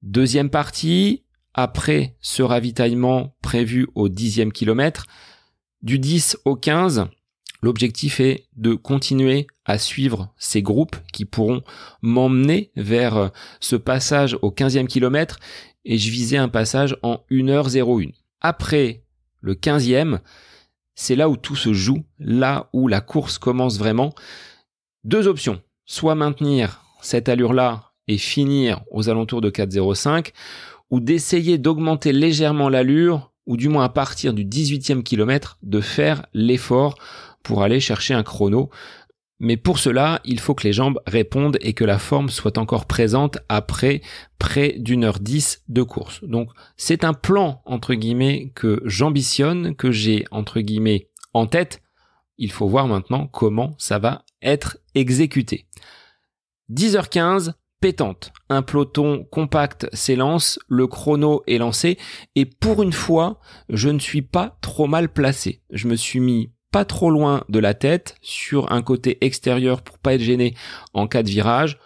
Deuxième partie, après ce ravitaillement prévu au dixième kilomètre, du 10 au 15, l'objectif est de continuer à suivre ces groupes qui pourront m'emmener vers ce passage au 15e kilomètre et je visais un passage en 1h01. Après le 15e, c'est là où tout se joue, là où la course commence vraiment. Deux options. Soit maintenir cette allure-là et finir aux alentours de 4,05 ou d'essayer d'augmenter légèrement l'allure ou du moins à partir du 18e kilomètre de faire l'effort pour aller chercher un chrono. Mais pour cela, il faut que les jambes répondent et que la forme soit encore présente après près d'une heure dix de course. Donc c'est un plan entre guillemets que j'ambitionne, que j'ai entre guillemets en tête. Il faut voir maintenant comment ça va être exécuté. 10h15, pétante. Un peloton compact s'élance, le chrono est lancé, et pour une fois, je ne suis pas trop mal placé. Je me suis mis pas trop loin de la tête, sur un côté extérieur pour pas être gêné en cas de virage.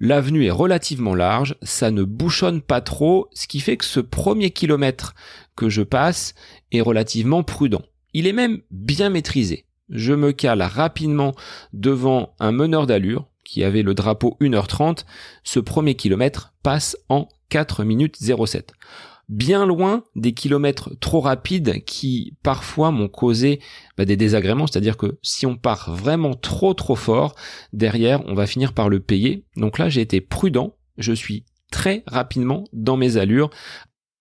L'avenue est relativement large, ça ne bouchonne pas trop, ce qui fait que ce premier kilomètre que je passe est relativement prudent. Il est même bien maîtrisé je me cale rapidement devant un meneur d'allure qui avait le drapeau 1h30. Ce premier kilomètre passe en 4 minutes 07 bien loin des kilomètres trop rapides qui parfois m'ont causé bah, des désagréments, c'est-à-dire que si on part vraiment trop trop fort, derrière on va finir par le payer. Donc là j'ai été prudent, je suis très rapidement dans mes allures.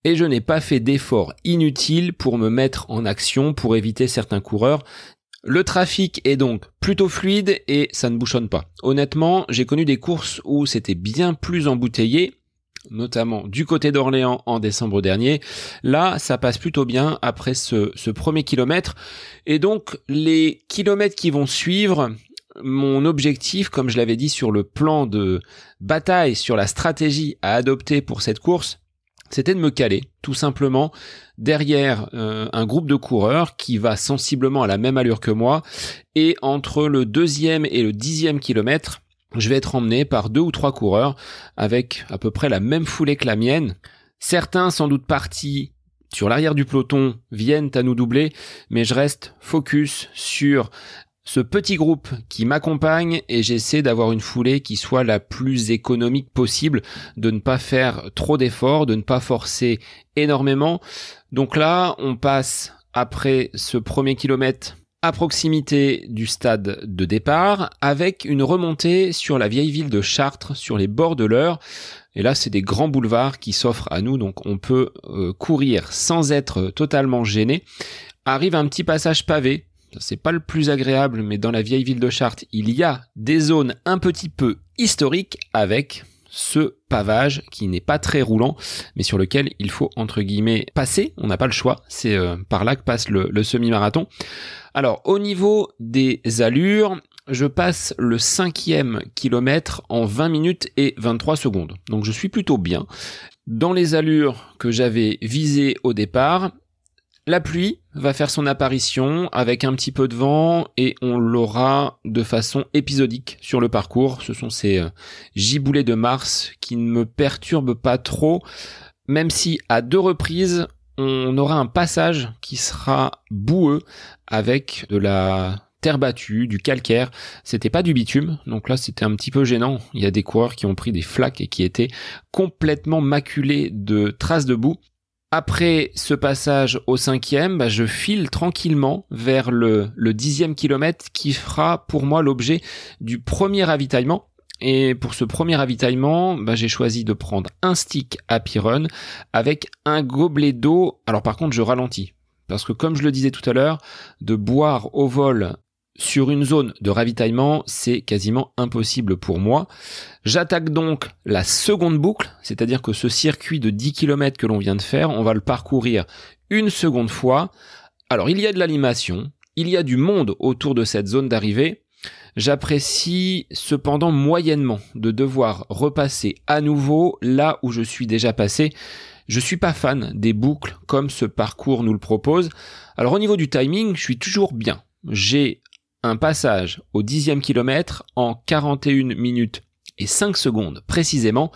Et je n'ai pas fait d'efforts inutiles pour me mettre en action pour éviter certains coureurs. Le trafic est donc plutôt fluide et ça ne bouchonne pas. Honnêtement, j'ai connu des courses où c'était bien plus embouteillé, notamment du côté d'Orléans en décembre dernier. Là, ça passe plutôt bien après ce, premier kilomètre. Et donc, les kilomètres qui vont suivre, mon objectif, comme je l'avais dit sur le plan de bataille, sur la stratégie à adopter pour cette course, c'était de me caler tout simplement derrière euh, un groupe de coureurs qui va sensiblement à la même allure que moi et entre le deuxième et le dixième kilomètre je vais être emmené par deux ou trois coureurs avec à peu près la même foulée que la mienne certains sans doute partis sur l'arrière du peloton viennent à nous doubler mais je reste focus sur ce petit groupe qui m'accompagne et j'essaie d'avoir une foulée qui soit la plus économique possible, de ne pas faire trop d'efforts, de ne pas forcer énormément. Donc là, on passe après ce premier kilomètre à proximité du stade de départ avec une remontée sur la vieille ville de Chartres sur les bords de l'Eure. Et là, c'est des grands boulevards qui s'offrent à nous, donc on peut euh, courir sans être totalement gêné. Arrive un petit passage pavé. C'est pas le plus agréable, mais dans la vieille ville de Chartres, il y a des zones un petit peu historiques avec ce pavage qui n'est pas très roulant, mais sur lequel il faut entre guillemets passer. On n'a pas le choix. C'est euh, par là que passe le, le semi-marathon. Alors, au niveau des allures, je passe le cinquième kilomètre en 20 minutes et 23 secondes. Donc je suis plutôt bien. Dans les allures que j'avais visées au départ, la pluie va faire son apparition avec un petit peu de vent et on l'aura de façon épisodique sur le parcours. Ce sont ces euh, giboulées de Mars qui ne me perturbent pas trop, même si à deux reprises on aura un passage qui sera boueux avec de la terre battue, du calcaire. C'était pas du bitume, donc là c'était un petit peu gênant. Il y a des coureurs qui ont pris des flaques et qui étaient complètement maculés de traces de boue. Après ce passage au cinquième, bah, je file tranquillement vers le, dixième kilomètre qui fera pour moi l'objet du premier ravitaillement. Et pour ce premier ravitaillement, bah, j'ai choisi de prendre un stick Happy Run avec un gobelet d'eau. Alors par contre, je ralentis. Parce que comme je le disais tout à l'heure, de boire au vol sur une zone de ravitaillement, c'est quasiment impossible pour moi. J'attaque donc la seconde boucle, c'est-à-dire que ce circuit de 10 km que l'on vient de faire, on va le parcourir une seconde fois. Alors il y a de l'animation, il y a du monde autour de cette zone d'arrivée. J'apprécie cependant moyennement de devoir repasser à nouveau là où je suis déjà passé. Je suis pas fan des boucles comme ce parcours nous le propose. Alors au niveau du timing, je suis toujours bien. J'ai un passage au dixième kilomètre en 41 minutes et 5 secondes précisément,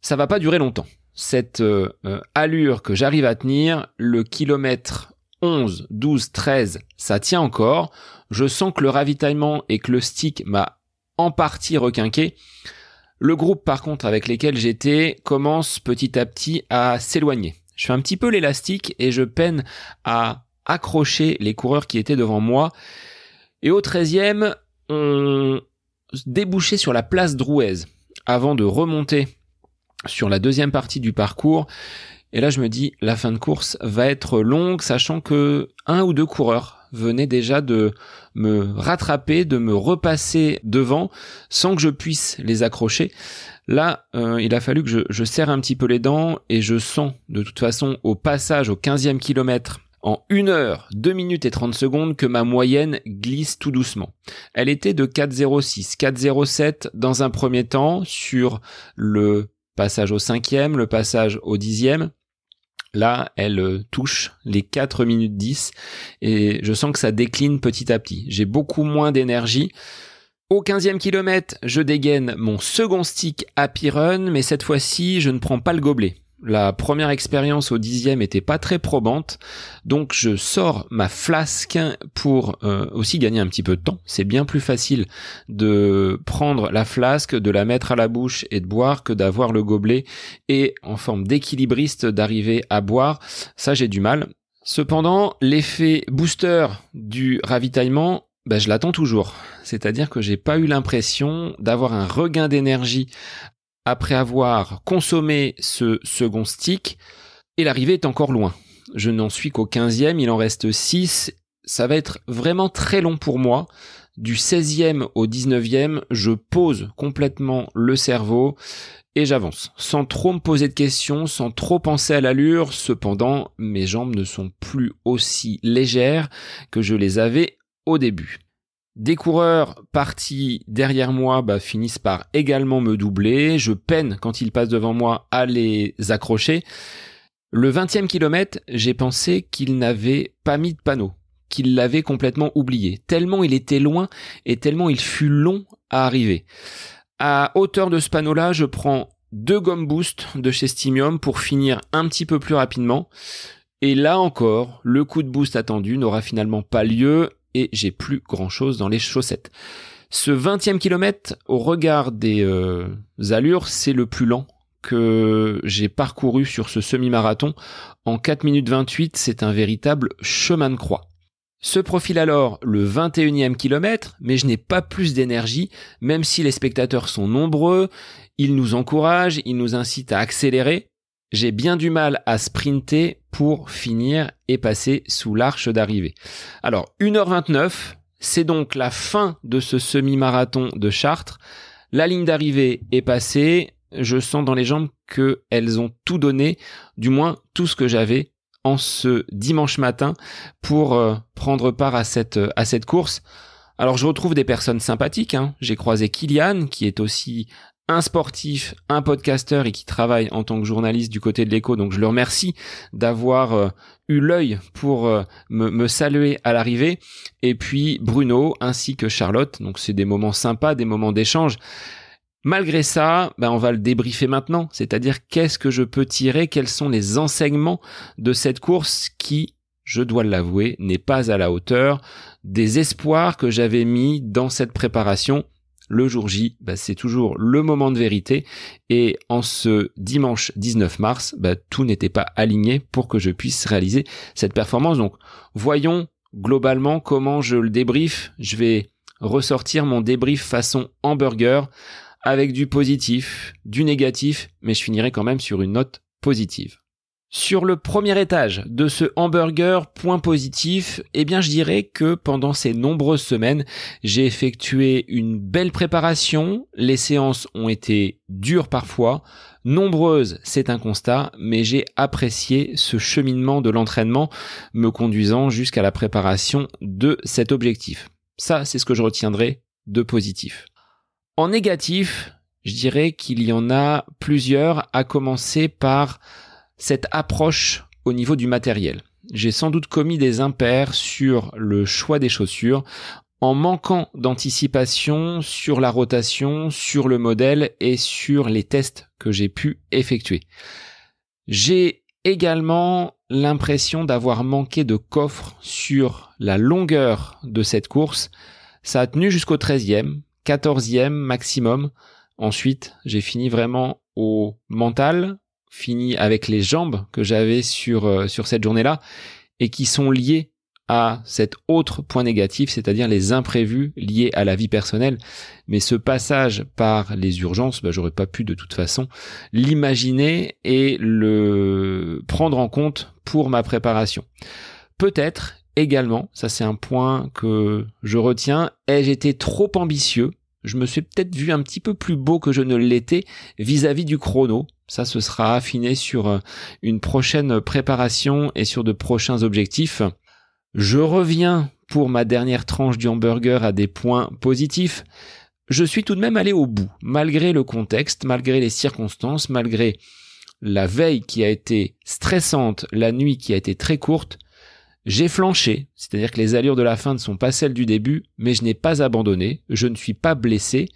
ça va pas durer longtemps. Cette euh, euh, allure que j'arrive à tenir, le kilomètre 11, 12, 13, ça tient encore. Je sens que le ravitaillement et que le stick m'a en partie requinqué. Le groupe par contre avec lequel j'étais commence petit à petit à s'éloigner. Je fais un petit peu l'élastique et je peine à accrocher les coureurs qui étaient devant moi. Et au 13e, on débouchait sur la place Drouez avant de remonter sur la deuxième partie du parcours. Et là, je me dis, la fin de course va être longue, sachant que un ou deux coureurs venaient déjà de me rattraper, de me repasser devant, sans que je puisse les accrocher. Là, euh, il a fallu que je, serre un petit peu les dents et je sens de toute façon au passage au 15e kilomètre en 1 heure, 2 minutes et 30 secondes que ma moyenne glisse tout doucement. Elle était de 4,06, 4,07 dans un premier temps sur le passage au cinquième, le passage au dixième. Là, elle euh, touche les 4 minutes 10 et je sens que ça décline petit à petit. J'ai beaucoup moins d'énergie. Au 15e kilomètre, je dégaine mon second stick Happy Run, mais cette fois-ci, je ne prends pas le gobelet. La première expérience au dixième était pas très probante, donc je sors ma flasque pour euh, aussi gagner un petit peu de temps. C'est bien plus facile de prendre la flasque, de la mettre à la bouche et de boire que d'avoir le gobelet et en forme d'équilibriste d'arriver à boire. Ça j'ai du mal. Cependant, l'effet booster du ravitaillement ben, je l'attends toujours. C'est-à-dire que j'ai pas eu l'impression d'avoir un regain d'énergie après avoir consommé ce second stick, et l'arrivée est encore loin. Je n'en suis qu'au 15e, il en reste 6. Ça va être vraiment très long pour moi. Du 16e au 19e, je pose complètement le cerveau et j'avance, sans trop me poser de questions, sans trop penser à l'allure. Cependant, mes jambes ne sont plus aussi légères que je les avais au début. Des coureurs partis derrière moi bah, finissent par également me doubler. Je peine quand ils passent devant moi à les accrocher. Le 20e kilomètre, j'ai pensé qu'il n'avait pas mis de panneau, qu'il l'avait complètement oublié, tellement il était loin et tellement il fut long à arriver. À hauteur de ce panneau-là, je prends deux gommes boost de chez Stimium pour finir un petit peu plus rapidement. Et là encore, le coup de boost attendu n'aura finalement pas lieu et j'ai plus grand chose dans les chaussettes. Ce 20e kilomètre, au regard des euh, allures, c'est le plus lent que j'ai parcouru sur ce semi-marathon. En 4 minutes 28, c'est un véritable chemin de croix. Se profile alors le 21e kilomètre, mais je n'ai pas plus d'énergie, même si les spectateurs sont nombreux, ils nous encouragent, ils nous incitent à accélérer. J'ai bien du mal à sprinter pour finir et passer sous l'arche d'arrivée. Alors, 1h29, c'est donc la fin de ce semi-marathon de Chartres. La ligne d'arrivée est passée. Je sens dans les jambes qu'elles ont tout donné, du moins tout ce que j'avais en ce dimanche matin pour euh, prendre part à cette, à cette course. Alors je retrouve des personnes sympathiques. Hein. J'ai croisé Kylian, qui est aussi un sportif, un podcasteur et qui travaille en tant que journaliste du côté de l'écho. Donc je le remercie d'avoir euh, eu l'œil pour euh, me, me, saluer à l'arrivée. Et puis Bruno ainsi que Charlotte. Donc c'est des moments sympas, des moments d'échange. Malgré ça, ben on va le débriefer maintenant, c'est-à-dire qu'est-ce que je peux tirer, quels sont les enseignements de cette course qui, je dois l'avouer, n'est pas à la hauteur des espoirs que j'avais mis dans cette préparation. Le jour J, ben c'est toujours le moment de vérité et en ce dimanche 19 mars, ben tout n'était pas aligné pour que je puisse réaliser cette performance. Donc voyons globalement comment je le débrief. Je vais ressortir mon débrief façon hamburger avec du positif, du négatif, mais je finirai quand même sur une note positive. Sur le premier étage de ce hamburger point positif, eh bien je dirais que pendant ces nombreuses semaines, j'ai effectué une belle préparation, les séances ont été dures parfois, nombreuses, c'est un constat, mais j'ai apprécié ce cheminement de l'entraînement me conduisant jusqu'à la préparation de cet objectif. Ça, c'est ce que je retiendrai de positif. En négatif, je dirais qu'il y en a plusieurs, à commencer par cette approche au niveau du matériel. J'ai sans doute commis des impairs sur le choix des chaussures en manquant d'anticipation sur la rotation, sur le modèle et sur les tests que j'ai pu effectuer. J'ai également l'impression d'avoir manqué de coffre sur la longueur de cette course. Ça a tenu jusqu'au 13e, 14e maximum. Ensuite, j'ai fini vraiment au mental, fini avec les jambes que j'avais sur, euh, sur cette journée-là et qui sont liées à cet autre point négatif, c'est-à-dire les imprévus liés à la vie personnelle. Mais ce passage par les urgences, bah, j'aurais pas pu de toute façon l'imaginer et le prendre en compte pour ma préparation. Peut-être également, ça c'est un point que je retiens, ai-je été trop ambitieux? Je me suis peut-être vu un petit peu plus beau que je ne l'étais vis-à-vis du chrono. Ça, ce sera affiné sur euh, une prochaine préparation et sur de prochains objectifs. Je reviens pour ma dernière tranche du hamburger à des points positifs. Je suis tout de même allé au bout, malgré le contexte, malgré les circonstances, malgré la veille qui a été stressante, la nuit qui a été très courte. J'ai flanché, c'est-à-dire que les allures de la fin ne sont pas celles du début, mais je n'ai pas abandonné, je ne suis pas blessé.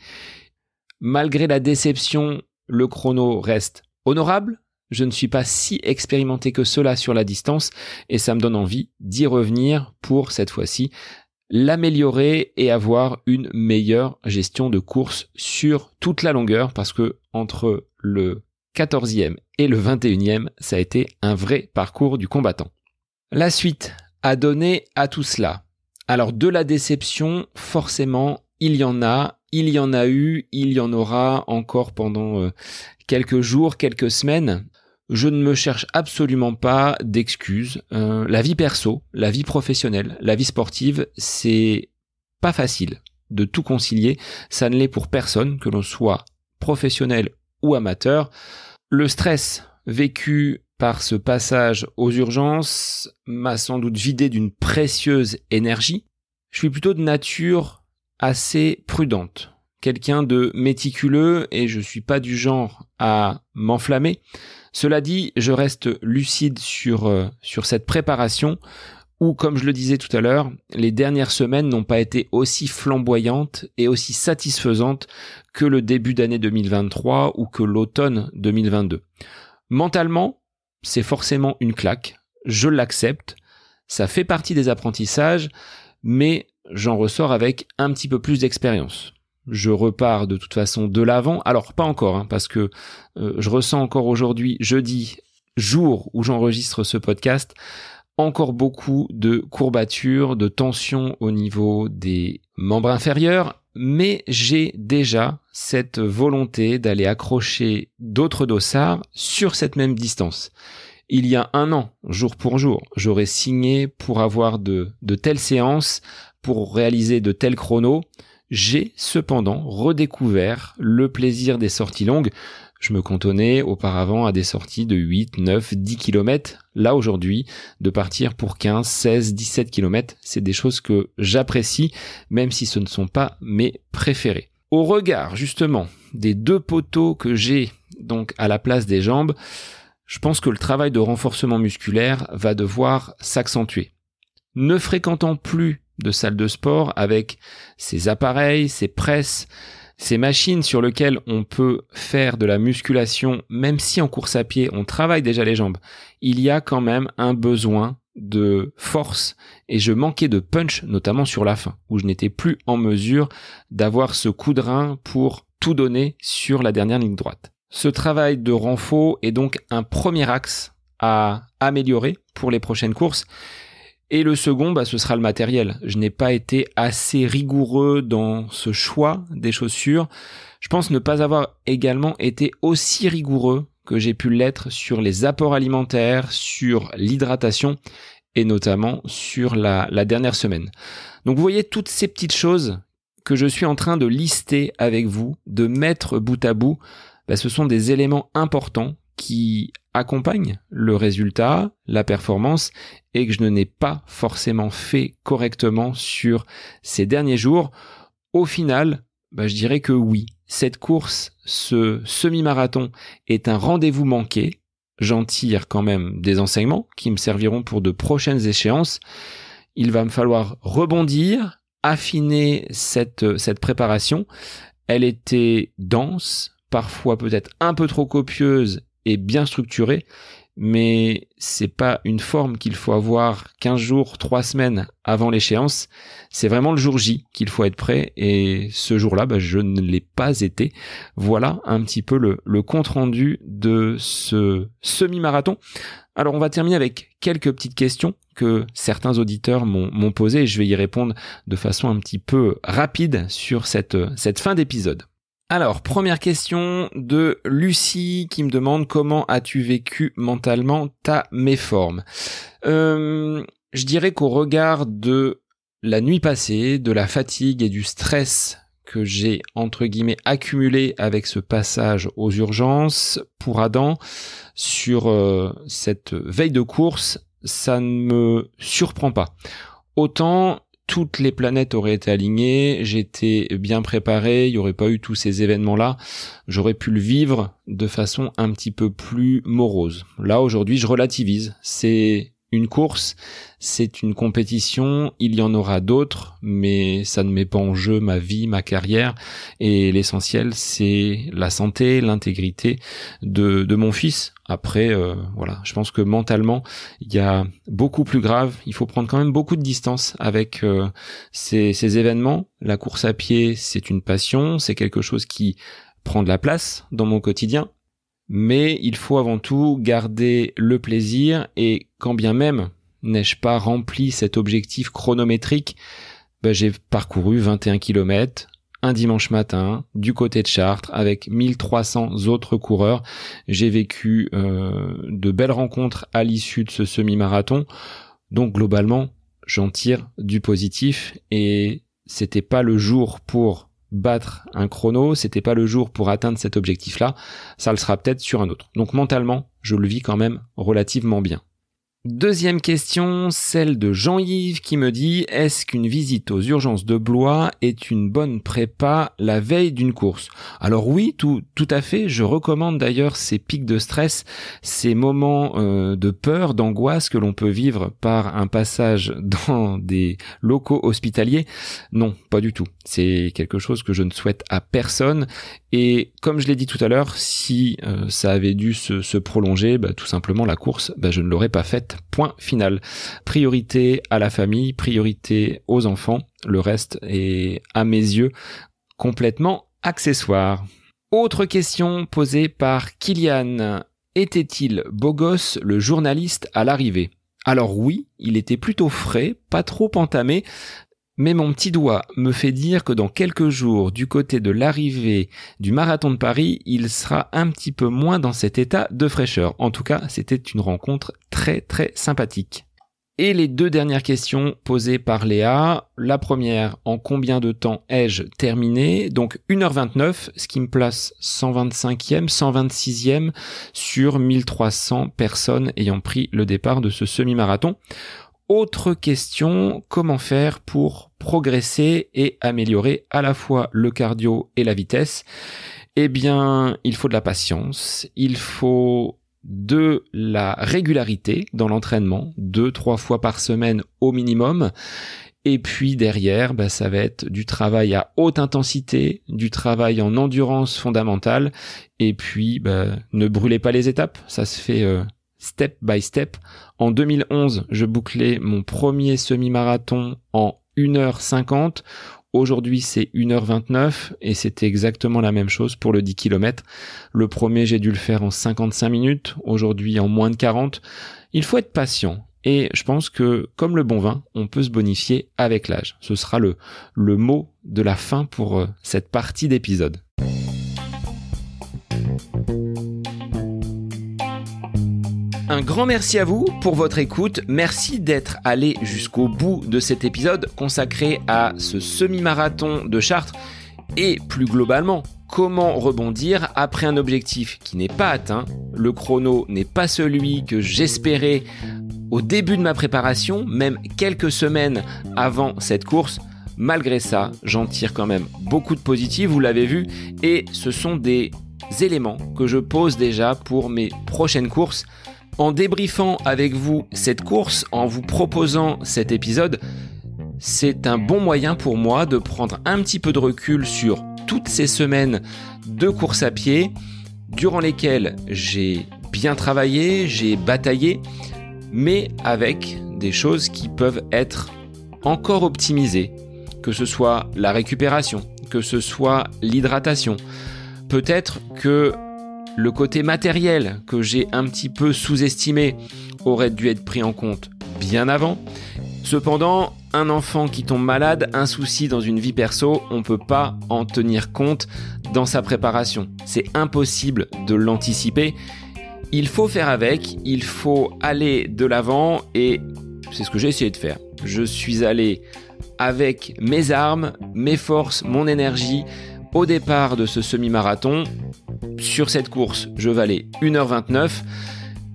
Malgré la déception, le chrono reste honorable, je ne suis pas si expérimenté que cela sur la distance, et ça me donne envie d'y revenir pour cette fois-ci l'améliorer et avoir une meilleure gestion de course sur toute la longueur, parce que entre le 14e et le 21e, ça a été un vrai parcours du combattant. La suite a donné à tout cela. Alors de la déception, forcément, il y en a, il y en a eu, il y en aura encore pendant euh, quelques jours, quelques semaines. Je ne me cherche absolument pas d'excuses. Euh, la vie perso, la vie professionnelle, la vie sportive, c'est pas facile de tout concilier. Ça ne l'est pour personne, que l'on soit professionnel ou amateur. Le stress vécu par ce passage aux urgences m'a sans doute vidé d'une précieuse énergie. Je suis plutôt de nature assez prudente, quelqu'un de méticuleux et je suis pas du genre à m'enflammer. Cela dit, je reste lucide sur, euh, sur cette préparation où, comme je le disais tout à l'heure, les dernières semaines n'ont pas été aussi flamboyantes et aussi satisfaisantes que le début d'année 2023 ou que l'automne 2022. Mentalement, c'est forcément une claque. Je l'accepte. Ça fait partie des apprentissages, mais j'en ressors avec un petit peu plus d'expérience. Je repars de toute façon de l'avant. Alors pas encore, hein, parce que euh, je ressens encore aujourd'hui, jeudi, jour où j'enregistre ce podcast, encore beaucoup de courbatures, de tensions au niveau des membres inférieurs, mais j'ai déjà cette volonté d'aller accrocher d'autres dossards sur cette même distance. Il y a un an, jour pour jour, j'aurais signé pour avoir de, de telles séances, pour réaliser de tels chronos. J'ai cependant redécouvert le plaisir des sorties longues. Je me cantonnais auparavant à des sorties de 8, 9, 10 km. Là aujourd'hui, de partir pour 15, 16, 17 km, c'est des choses que j'apprécie, même si ce ne sont pas mes préférés. Au regard justement des deux poteaux que j'ai donc à la place des jambes, je pense que le travail de renforcement musculaire va devoir s'accentuer. Ne fréquentant plus de salle de sport avec ses appareils, ses presses, ces machines sur lesquelles on peut faire de la musculation, même si en course à pied on travaille déjà les jambes, il y a quand même un besoin de force et je manquais de punch, notamment sur la fin, où je n'étais plus en mesure d'avoir ce coup de rein pour tout donner sur la dernière ligne droite. Ce travail de renfort est donc un premier axe à améliorer pour les prochaines courses et le second, bah, ce sera le matériel. Je n'ai pas été assez rigoureux dans ce choix des chaussures. Je pense ne pas avoir également été aussi rigoureux que j'ai pu l'être sur les apports alimentaires, sur l'hydratation et notamment sur la, dernière semaine. Donc vous voyez toutes ces petites choses que je suis en train de lister avec vous, de mettre bout à bout, bah, ce sont des éléments importants qui accompagne le résultat, la performance, et que je ne n'ai pas forcément fait correctement sur ces derniers jours, au final, bah, je dirais que oui, cette course, ce semi-marathon est un rendez-vous manqué. J'en tire quand même des enseignements qui me serviront pour de prochaines échéances. Il va me falloir rebondir, affiner cette, cette préparation. Elle était dense, parfois peut-être un peu trop copieuse bien structuré, mais c'est pas une forme qu'il faut avoir 15 jours, 3 semaines avant l'échéance. C'est vraiment le jour J qu'il faut être prêt et ce jour-là, bah, je ne l'ai pas été. Voilà un petit peu le, compte rendu de ce semi-marathon. Alors on va terminer avec quelques petites questions que certains auditeurs m'ont posées et je vais y répondre de façon un petit peu rapide sur cette fin d'épisode. Alors, première question de Lucie qui me demande comment as-tu vécu mentalement ta méforme euh, Je dirais qu'au regard de la nuit passée, de la fatigue et du stress que j'ai entre guillemets accumulé avec ce passage aux urgences pour Adam sur euh, cette veille de course, ça ne me surprend pas. Autant toutes les planètes auraient été alignées, j'étais bien préparé, il n'y aurait pas eu tous ces événements-là, j'aurais pu le vivre de façon un petit peu plus morose. Là, aujourd'hui, je relativise. C'est une course, c'est une compétition, il y en aura d'autres, mais ça ne met pas en jeu ma vie, ma carrière, et l'essentiel c'est la santé, l'intégrité de, de mon fils. Après, euh, voilà, je pense que mentalement, il y a beaucoup plus grave, il faut prendre quand même beaucoup de distance avec euh, ces, ces événements. La course à pied, c'est une passion, c'est quelque chose qui prend de la place dans mon quotidien, mais il faut avant tout garder le plaisir et quand bien même n'ai-je pas rempli cet objectif chronométrique, bah, j'ai parcouru 21 km un dimanche matin du côté de Chartres avec 1300 autres coureurs. J'ai vécu euh, de belles rencontres à l'issue de ce semi-marathon. Donc globalement, j'en tire du positif et c'était pas le jour pour battre un chrono, c'était pas le jour pour atteindre cet objectif-là, ça le sera peut-être sur un autre. Donc mentalement, je le vis quand même relativement bien. Deuxième question, celle de Jean-Yves qui me dit est-ce qu'une visite aux urgences de Blois est une bonne prépa la veille d'une course? Alors oui, tout, à fait. Je recommande d'ailleurs ces pics de stress, ces moments euh, de peur, d'angoisse que l'on peut vivre par un passage dans des locaux hospitaliers. Non, pas du tout. C'est quelque chose que je ne souhaite à personne. Et comme je l'ai dit tout à l'heure, si euh, ça avait dû se, prolonger, bah, tout simplement la course, bah, je ne l'aurais pas faite Point final. Priorité à la famille, priorité aux enfants. Le reste est, à mes yeux, complètement accessoire. Autre question posée par Kylian. Était-il beau gosse le journaliste à l'arrivée? Alors oui, il était plutôt frais, pas trop entamé, mais mon petit doigt me fait dire que dans quelques jours, du côté de l'arrivée du marathon de Paris, il sera un petit peu moins dans cet état de fraîcheur. En tout cas, c'était une rencontre très très sympathique. Et les deux dernières questions posées par Léa. La première, en combien de temps ai-je terminé? Donc 1h29, ce qui me place 125e, 126e sur 1300 personnes ayant pris le départ de ce semi-marathon. Autre question, comment faire pour progresser et améliorer à la fois le cardio et la vitesse? Eh bien, il faut de la patience, il faut de la régularité dans l'entraînement, deux, trois fois par semaine au minimum. Et puis derrière, bah, ça va être du travail à haute intensité, du travail en endurance fondamentale. Et puis, bah, ne brûlez pas les étapes, ça se fait euh, step by step. En 2011, je bouclais mon premier semi-marathon en 1h50. Aujourd'hui, c'est 1h29 et c'était exactement la même chose pour le 10 km. Le premier, j'ai dû le faire en 55 minutes. Aujourd'hui, en moins de 40. Il faut être patient. Et je pense que, comme le bon vin, on peut se bonifier avec l'âge. Ce sera le, le mot de la fin pour euh, cette partie d'épisode. Un grand merci à vous pour votre écoute. Merci d'être allé jusqu'au bout de cet épisode consacré à ce semi-marathon de Chartres et plus globalement comment rebondir après un objectif qui n'est pas atteint. Le chrono n'est pas celui que j'espérais au début de ma préparation, même quelques semaines avant cette course. Malgré ça, j'en tire quand même beaucoup de positifs, vous l'avez vu, et ce sont des éléments que je pose déjà pour mes prochaines courses. En débriefant avec vous cette course, en vous proposant cet épisode, c'est un bon moyen pour moi de prendre un petit peu de recul sur toutes ces semaines de course à pied durant lesquelles j'ai bien travaillé, j'ai bataillé, mais avec des choses qui peuvent être encore optimisées, que ce soit la récupération, que ce soit l'hydratation. Peut-être que le côté matériel que j'ai un petit peu sous-estimé aurait dû être pris en compte bien avant. Cependant, un enfant qui tombe malade, un souci dans une vie perso, on ne peut pas en tenir compte dans sa préparation. C'est impossible de l'anticiper. Il faut faire avec, il faut aller de l'avant et c'est ce que j'ai essayé de faire. Je suis allé avec mes armes, mes forces, mon énergie au départ de ce semi-marathon sur cette course, je valais 1h29.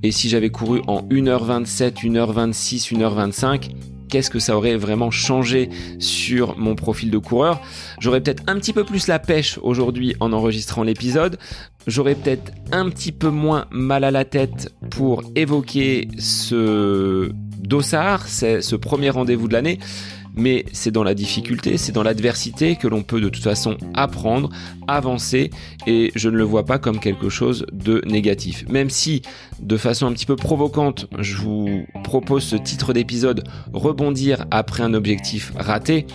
Et si j'avais couru en 1h27, 1h26, 1h25, qu'est-ce que ça aurait vraiment changé sur mon profil de coureur? J'aurais peut-être un petit peu plus la pêche aujourd'hui en enregistrant l'épisode. J'aurais peut-être un petit peu moins mal à la tête pour évoquer ce dossard, ce premier rendez-vous de l'année mais c'est dans la difficulté, c'est dans l'adversité que l'on peut de toute façon apprendre, avancer, et je ne le vois pas comme quelque chose de négatif. Même si, de façon un petit peu provocante, je vous propose ce titre d'épisode Rebondir après un objectif raté,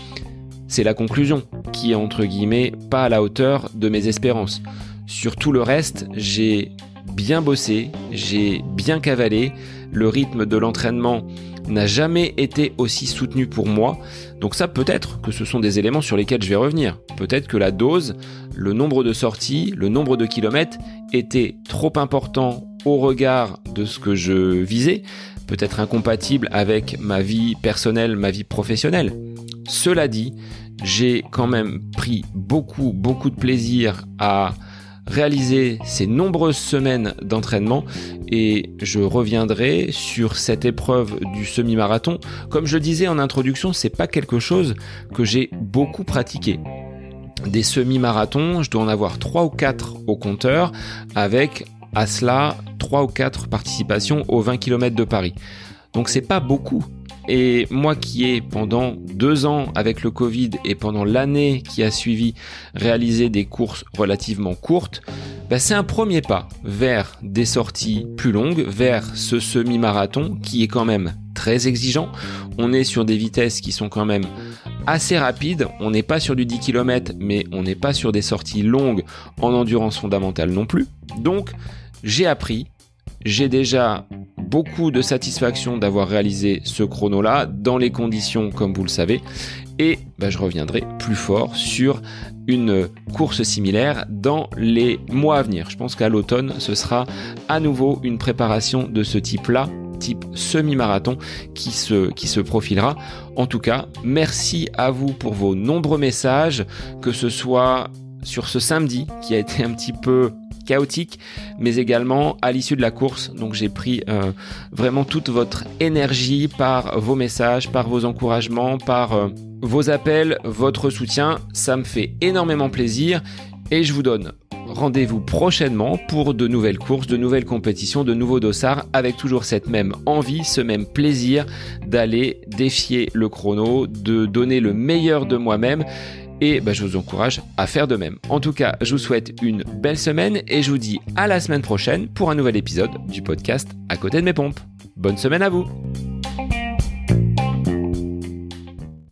c'est la conclusion qui est entre guillemets pas à la hauteur de mes espérances. Sur tout le reste, j'ai bien bossé, j'ai bien cavalé, le rythme de l'entraînement n'a jamais été aussi soutenu pour moi. Donc ça peut-être que ce sont des éléments sur lesquels je vais revenir. Peut-être que la dose, le nombre de sorties, le nombre de kilomètres était trop important au regard de ce que je visais, peut-être incompatible avec ma vie personnelle, ma vie professionnelle. Cela dit, j'ai quand même pris beaucoup, beaucoup de plaisir à réaliser ces nombreuses semaines d'entraînement et je reviendrai sur cette épreuve du semi-marathon. Comme je le disais en introduction, c'est pas quelque chose que j'ai beaucoup pratiqué. Des semi-marathons, je dois en avoir 3 ou 4 au compteur avec à cela 3 ou 4 participations aux 20 km de Paris. Donc c'est pas beaucoup et moi qui ai pendant deux ans avec le Covid et pendant l'année qui a suivi réalisé des courses relativement courtes, bah c'est un premier pas vers des sorties plus longues, vers ce semi-marathon qui est quand même très exigeant. On est sur des vitesses qui sont quand même assez rapides. On n'est pas sur du 10 km, mais on n'est pas sur des sorties longues en endurance fondamentale non plus. Donc, j'ai appris, j'ai déjà beaucoup de satisfaction d'avoir réalisé ce chrono-là dans les conditions comme vous le savez. Et bah, je reviendrai plus fort sur une course similaire dans les mois à venir. Je pense qu'à l'automne, ce sera à nouveau une préparation de ce type-là type semi-marathon qui se, qui se profilera. En tout cas, merci à vous pour vos nombreux messages, que ce soit sur ce samedi qui a été un petit peu chaotique, mais également à l'issue de la course. Donc j'ai pris euh, vraiment toute votre énergie par vos messages, par vos encouragements, par euh, vos appels, votre soutien. Ça me fait énormément plaisir et je vous donne rendez-vous prochainement pour de nouvelles courses, de nouvelles compétitions, de nouveaux dossards, avec toujours cette même envie, ce même plaisir d'aller défier le chrono, de donner le meilleur de moi-même. Et bah, je vous encourage à faire de même. En tout cas, je vous souhaite une belle semaine et je vous dis à la semaine prochaine pour un nouvel épisode du podcast À côté de mes pompes. Bonne semaine à vous